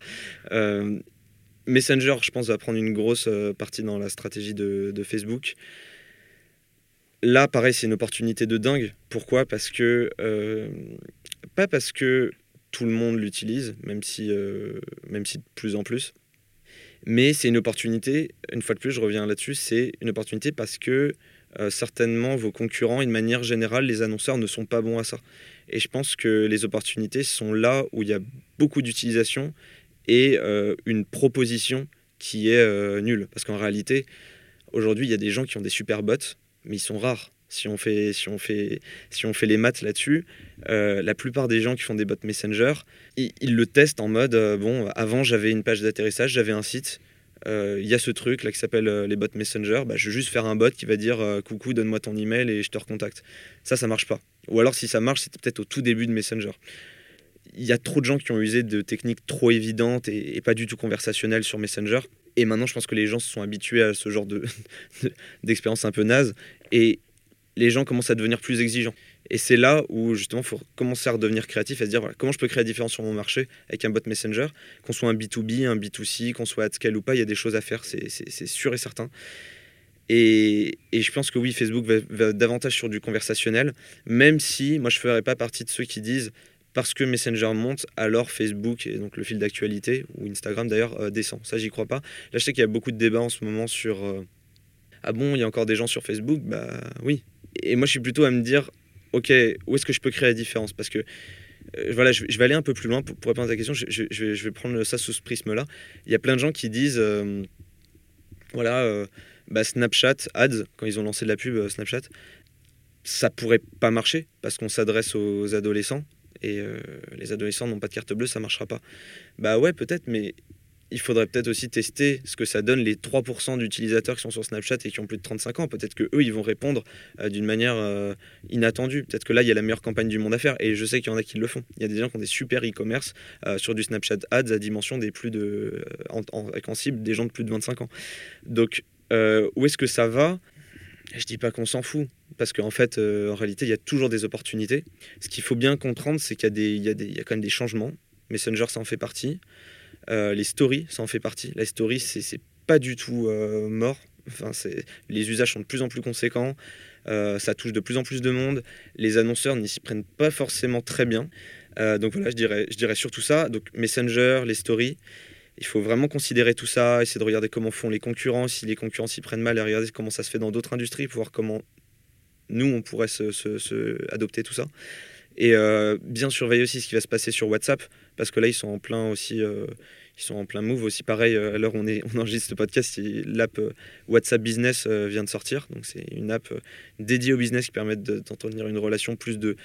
Speaker 2: Messenger, je pense, va prendre une grosse partie dans la stratégie de, Facebook. Là, pareil, c'est une opportunité de dingue. Pourquoi? Parce que. pas parce que tout le monde l'utilise, même, si, même si de plus en plus mais c'est une opportunité, une fois de plus, je reviens là-dessus, c'est une opportunité parce que euh, certainement vos concurrents, d'une manière générale, les annonceurs ne sont pas bons à ça. Et je pense que les opportunités sont là où il y a beaucoup d'utilisation et euh, une proposition qui est euh, nulle. Parce qu'en réalité, aujourd'hui, il y a des gens qui ont des super bots, mais ils sont rares si on fait, si on fait, si on fait les maths là-dessus, euh, la plupart des gens qui font des bots Messenger, ils, le testent en mode euh, bon, avant j'avais une page d'atterrissage, j'avais un site, euh, il y a ce truc là qui s'appelle les bots Messenger, bah, je vais juste faire un bot qui va dire coucou, donne-moi ton email et je te recontacte. Ça, ça marche pas. Ou alors si ça marche, c'était peut-être au tout début de Messenger. Il y a trop de gens qui ont usé de techniques trop évidentes et, et pas du tout conversationnelles sur Messenger. Et maintenant, je pense que les gens se sont habitués à ce genre d'expérience un peu naze. Et les gens commencent à devenir plus exigeants. Et c'est là où justement il faut commencer à redevenir créatif, à se dire voilà, comment je peux créer la différence sur mon marché avec un bot messenger, qu'on soit un B2B, un B2C, qu'on soit à scale ou pas, il y a des choses à faire, c'est sûr et certain. Et, je pense que oui, Facebook va, davantage sur du conversationnel, même si moi je ne ferai pas partie de ceux qui disent parce que Messenger monte, alors Facebook et donc le fil d'actualité, ou Instagram d'ailleurs, euh, descend. Ça, j'y crois pas. Là, je sais qu'il y a beaucoup de débats en ce moment sur euh, Ah bon, il y a encore des gens sur Facebook? Bah oui, et moi, je suis plutôt à me dire, OK, où est-ce que je peux créer la différence? Parce que euh, voilà, je, vais aller un peu plus loin pour, répondre à ta question. Je, vais, prendre ça sous ce prisme-là. Il y a plein de gens qui disent, euh, voilà, bah, Snapchat, ads, quand ils ont lancé de la pub Snapchat, ça pourrait pas marcher parce qu'on s'adresse aux adolescents et les adolescents n'ont pas de carte bleue, ça marchera pas. Bah ouais, peut-être, mais il faudrait peut-être aussi tester ce que ça donne les 3% d'utilisateurs qui sont sur Snapchat et qui ont plus de 35 ans. Peut-être que eux, ils vont répondre euh, d'une manière euh, inattendue. Peut-être que là, il y a la meilleure campagne du monde à faire. Et je sais qu'il y en a qui le font. Il y a des gens qui ont des super e-commerce euh, sur du Snapchat Ads à dimension des plus de, en, en cible des gens de plus de 25 ans. Donc, où est-ce que ça va? Je dis pas qu'on s'en fout. Parce qu'en fait, en réalité, il y a toujours des opportunités. Ce qu'il faut bien comprendre, c'est qu'il y, y a quand même des changements. Messenger, ça en fait partie. Euh, les stories, ça en fait partie. La story, c'est pas du tout euh, mort. Enfin, les usages sont de plus en plus conséquents. Euh, ça touche de plus en plus de monde. Les annonceurs n'y s'y prennent pas forcément très bien. donc voilà, je dirais, je dirais surtout ça. Donc Messenger, les stories. Il faut vraiment considérer tout ça, essayer de regarder comment font les concurrents, si les concurrents s'y prennent mal, et regarder comment ça se fait dans d'autres industries pour voir comment nous, on pourrait se, adopter tout ça. Et bien surveiller aussi ce qui va se passer sur WhatsApp, parce que là, ils sont en plein aussi qui sont en plein move aussi. Pareil, euh, à l'heure où on, enregistre ce podcast, l'app euh, WhatsApp Business euh, vient de sortir. Donc, c'est une app dédiée au business qui permet d'entretenir une relation plus de,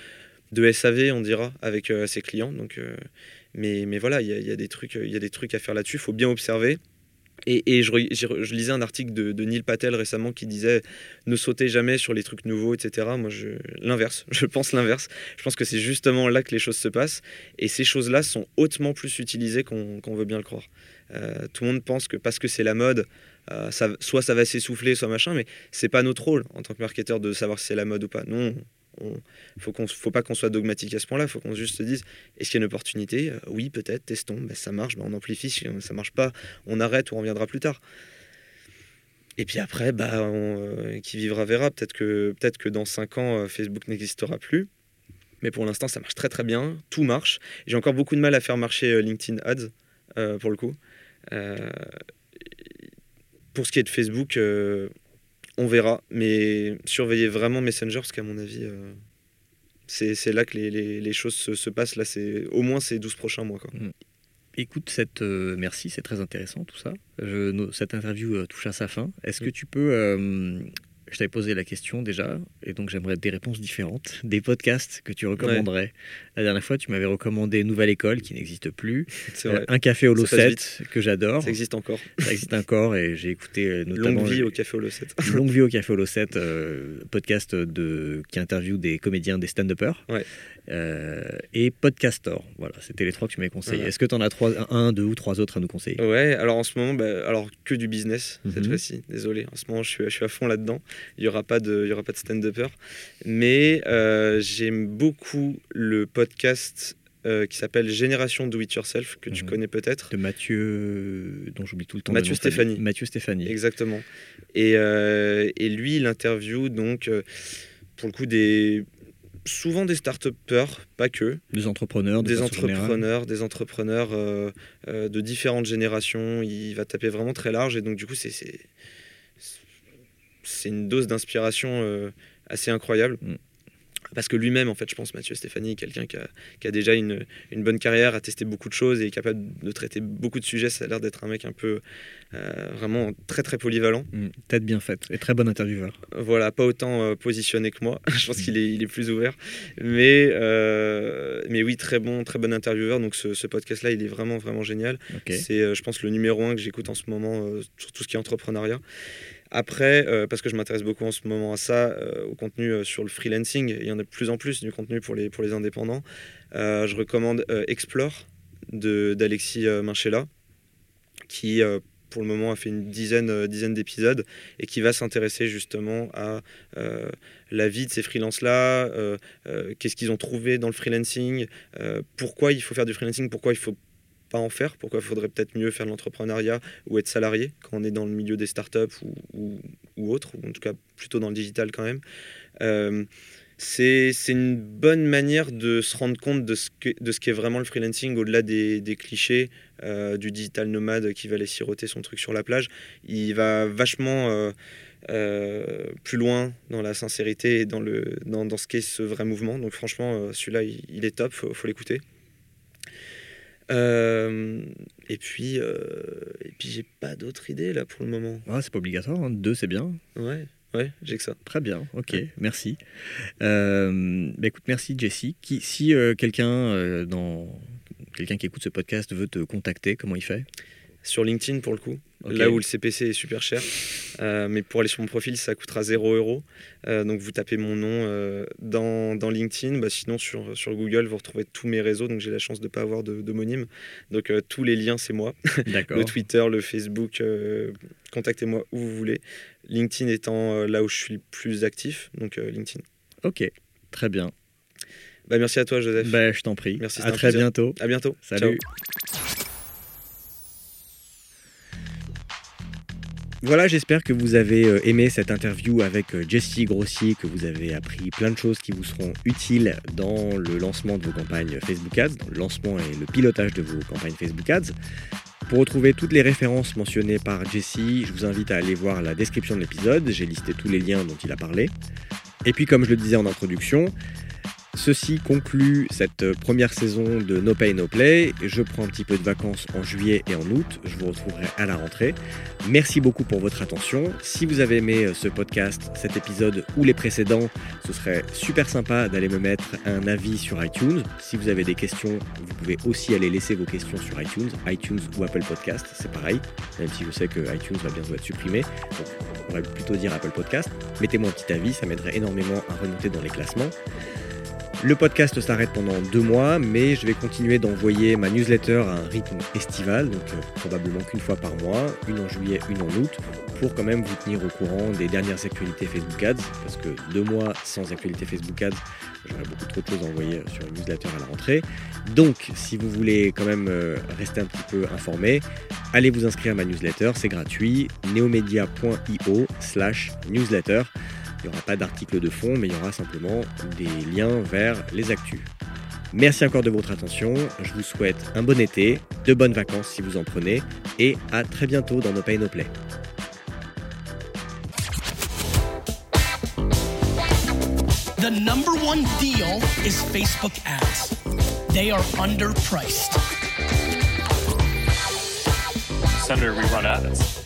Speaker 2: de SAV, on dira, avec ses clients. Donc, mais, mais voilà, il y, des trucs, il y a des trucs à faire là-dessus. Il faut bien observer. Et, je, lisais un article de, Neil Patel récemment qui disait ne sautez jamais sur les trucs nouveaux, etc. Moi, l'inverse. Je pense l'inverse. Je pense que c'est justement là que les choses se passent. Et ces choses-là sont hautement plus utilisées qu'on veut bien le croire. Euh, tout le monde pense que parce que c'est la mode, euh, ça, soit ça va s'essouffler, soit machin, mais c'est pas notre rôle en tant que marketeur de savoir si c'est la mode ou pas. Non, il ne faut, pas qu'on soit dogmatique à ce point-là, il faut qu'on juste se dise est-ce qu'il y a une opportunité? Euh, Oui, peut-être, testons, ben, ça marche, ben, on amplifie, si ça marche pas, on arrête ou on reviendra plus tard. Et puis après, bah, qui vivra verra. Peut-être que, peut que dans 5 ans, euh, Facebook n'existera plus. Mais pour l'instant, ça marche très très bien, tout marche. J'ai encore beaucoup de mal à faire marcher LinkedIn Ads, pour le coup. pour ce qui est de Facebook, on verra, mais surveillez vraiment Messenger parce qu'à mon avis, euh, c'est là que les, choses se, passent. Là, c'est au moins ces 12 prochains mois. Quoi. Mm.
Speaker 1: Écoute, cette, euh, merci, c'est très intéressant tout ça. cette interview euh, touche à sa fin. Est-ce mm. que tu peux je t'avais posé la question déjà, et donc j'aimerais des réponses différentes. Des podcasts que tu recommanderais. La dernière fois, tu m'avais recommandé Nouvelle École, qui n'existe plus. Euh, un café au 7, que j'adore.
Speaker 2: Ça existe encore.
Speaker 1: Ça existe encore, et j'ai écouté euh, notamment...
Speaker 2: Longue vie au café au 7.
Speaker 1: Longue vie au café au 7, euh, podcast de, qui interviewe des comédiens, des stand-uppers.
Speaker 2: Ouais.
Speaker 1: Euh, et Podcastor. Voilà, c'était les trois que tu m'avais conseillé. Est-ce que tu en as trois, un, deux ou trois autres à nous conseiller?
Speaker 2: Ouais, alors en ce moment, bah, alors que du business cette mhm. fois-ci. Désolé, en ce moment, je suis, je suis à fond là-dedans. Il n'y aura pas de, il y aura pas de stand-upper. Mais euh, j'aime beaucoup le podcast euh, qui s'appelle Génération Do It Yourself, que tu mhm. connais peut-être.
Speaker 1: De Mathieu, dont j'oublie tout le temps.
Speaker 2: Mathieu Stéphanie.
Speaker 1: Mathieu Stéphanie.
Speaker 2: Exactement. Et, et lui, il interview donc, pour le coup, des, souvent des start-upers, pas que.
Speaker 1: Des entrepreneurs,
Speaker 2: des entrepreneurs, des entrepreneurs euh, euh, de différentes générations. Il va taper vraiment très large et donc du coup c'est c'est une dose d'inspiration euh, assez incroyable. Mm parce que lui-même, en fait, je pense, Mathieu Stéphanie, quelqu'un qui a, qui a, déjà une, une, bonne carrière, a testé beaucoup de choses et est capable de traiter beaucoup de sujets. Ça a l'air d'être un mec un peu euh, vraiment très très polyvalent.
Speaker 1: Mmh, tête bien faite et très bon intervieweur.
Speaker 2: Voilà, pas autant euh, positionné que moi. je pense qu'il est, il est plus ouvert. Mais, mais oui, très bon, très bon intervieweur. Donc ce, ce podcast-là, il est vraiment vraiment génial. C'est, je pense, le numéro un que j'écoute en ce moment sur tout ce qui est entrepreneuriat. Après, euh, parce que je m'intéresse beaucoup en ce moment à ça, euh, au contenu euh, sur le freelancing, il y en a de plus en plus du contenu pour les, pour les indépendants. je recommande Explore d'Alexis Minchella, qui pour le moment a fait une dizaine, dizaine d'épisodes et qui va s'intéresser justement à la vie de ces freelances-là, qu'est-ce qu'ils ont trouvé dans le freelancing, pourquoi il faut faire du freelancing, pourquoi il faut pas en faire, pourquoi il faudrait peut-être mieux faire de l'entrepreneuriat ou être salarié quand on est dans le milieu des startups ou, ou, autre, ou en tout cas plutôt dans le digital quand même. Euh, c'est une bonne manière de se rendre compte de ce qu'est vraiment le freelancing au-delà des, clichés euh, du digital nomade qui va aller siroter son truc sur la plage. Il va vachement euh, plus loin dans la sincérité et dans, le, dans, dans ce qu'est ce vrai mouvement. Donc franchement, celui-là, il, est top, faut, faut l'écouter. Et puis, et puis j'ai pas d'autres idées là pour le moment.
Speaker 1: Ah, c'est pas obligatoire, hein. deux c'est bien.
Speaker 2: Ouais. Ouais, j'ai que ça.
Speaker 1: Très bien, ok, merci. Euh, bah écoute, merci Jessie. Qui, si euh, quelqu'un euh, dans quelqu'un qui écoute ce podcast veut te contacter, comment il fait?
Speaker 2: Sur LinkedIn pour le coup. Là où le CPC est super cher. mais pour aller sur mon profil, ça coûtera 0 euros. donc vous tapez mon nom dans, dans, LinkedIn. Bah, sinon, sur, sur Google, vous retrouvez tous mes réseaux. Donc j'ai la chance de ne pas avoir d'homonyme. Donc tous les liens, c'est moi. le Twitter, le Facebook. Contactez-moi où vous voulez. LinkedIn étant euh, là où je suis le plus actif, donc euh, LinkedIn.
Speaker 1: Ok, très bien.
Speaker 2: Bah, merci à toi, Joseph.
Speaker 1: Bah, je t'en prie. Merci. À très bientôt.
Speaker 2: À bientôt.
Speaker 1: Salut. Voilà, j'espère que vous avez euh, aimé cette interview avec Jessie Grossier, que vous avez appris plein de choses qui vous seront utiles dans le lancement de vos campagnes Facebook Ads, dans le lancement et le pilotage de vos campagnes Facebook Ads. Pour retrouver toutes les références mentionnées par Jesse, je vous invite à aller voir la description de l'épisode, j'ai listé tous les liens dont il a parlé. Et puis comme je le disais en introduction, Ceci conclut cette première saison de No Pay No Play. Je prends un petit peu de vacances en juillet et en août. Je vous retrouverai à la rentrée. Merci beaucoup pour votre attention. Si vous avez aimé ce podcast, cet épisode ou les précédents, ce serait super sympa d'aller me mettre un avis sur iTunes. Si vous avez des questions, vous pouvez aussi aller laisser vos questions sur iTunes, iTunes ou Apple Podcast, c'est pareil. Même si je sais que iTunes va bientôt être supprimé. Donc on pourrait plutôt dire Apple Podcast. Mettez-moi un petit avis, ça m'aiderait énormément à remonter dans les classements. Le podcast s'arrête pendant deux mois, mais je vais continuer d'envoyer ma newsletter à un rythme estival, donc euh, probablement qu'une fois par mois, une en juillet, une en août, pour quand même vous tenir au courant des dernières actualités Facebook Ads, parce que deux mois sans actualité Facebook Ads, j'aurais beaucoup trop de choses à envoyer sur une newsletter à la rentrée. Donc, si vous voulez quand même euh, rester un petit peu informé, allez vous inscrire à ma newsletter, c'est gratuit, neomedia.io slash newsletter. Il n'y aura pas d'article de fond, mais il y aura simplement des liens vers les actus. Merci encore de votre attention, je vous souhaite un bon été, de bonnes vacances si vous en prenez, et à très bientôt dans No Pay No Play. The number one deal is Facebook ads. They are underpriced. Senator, we run ads.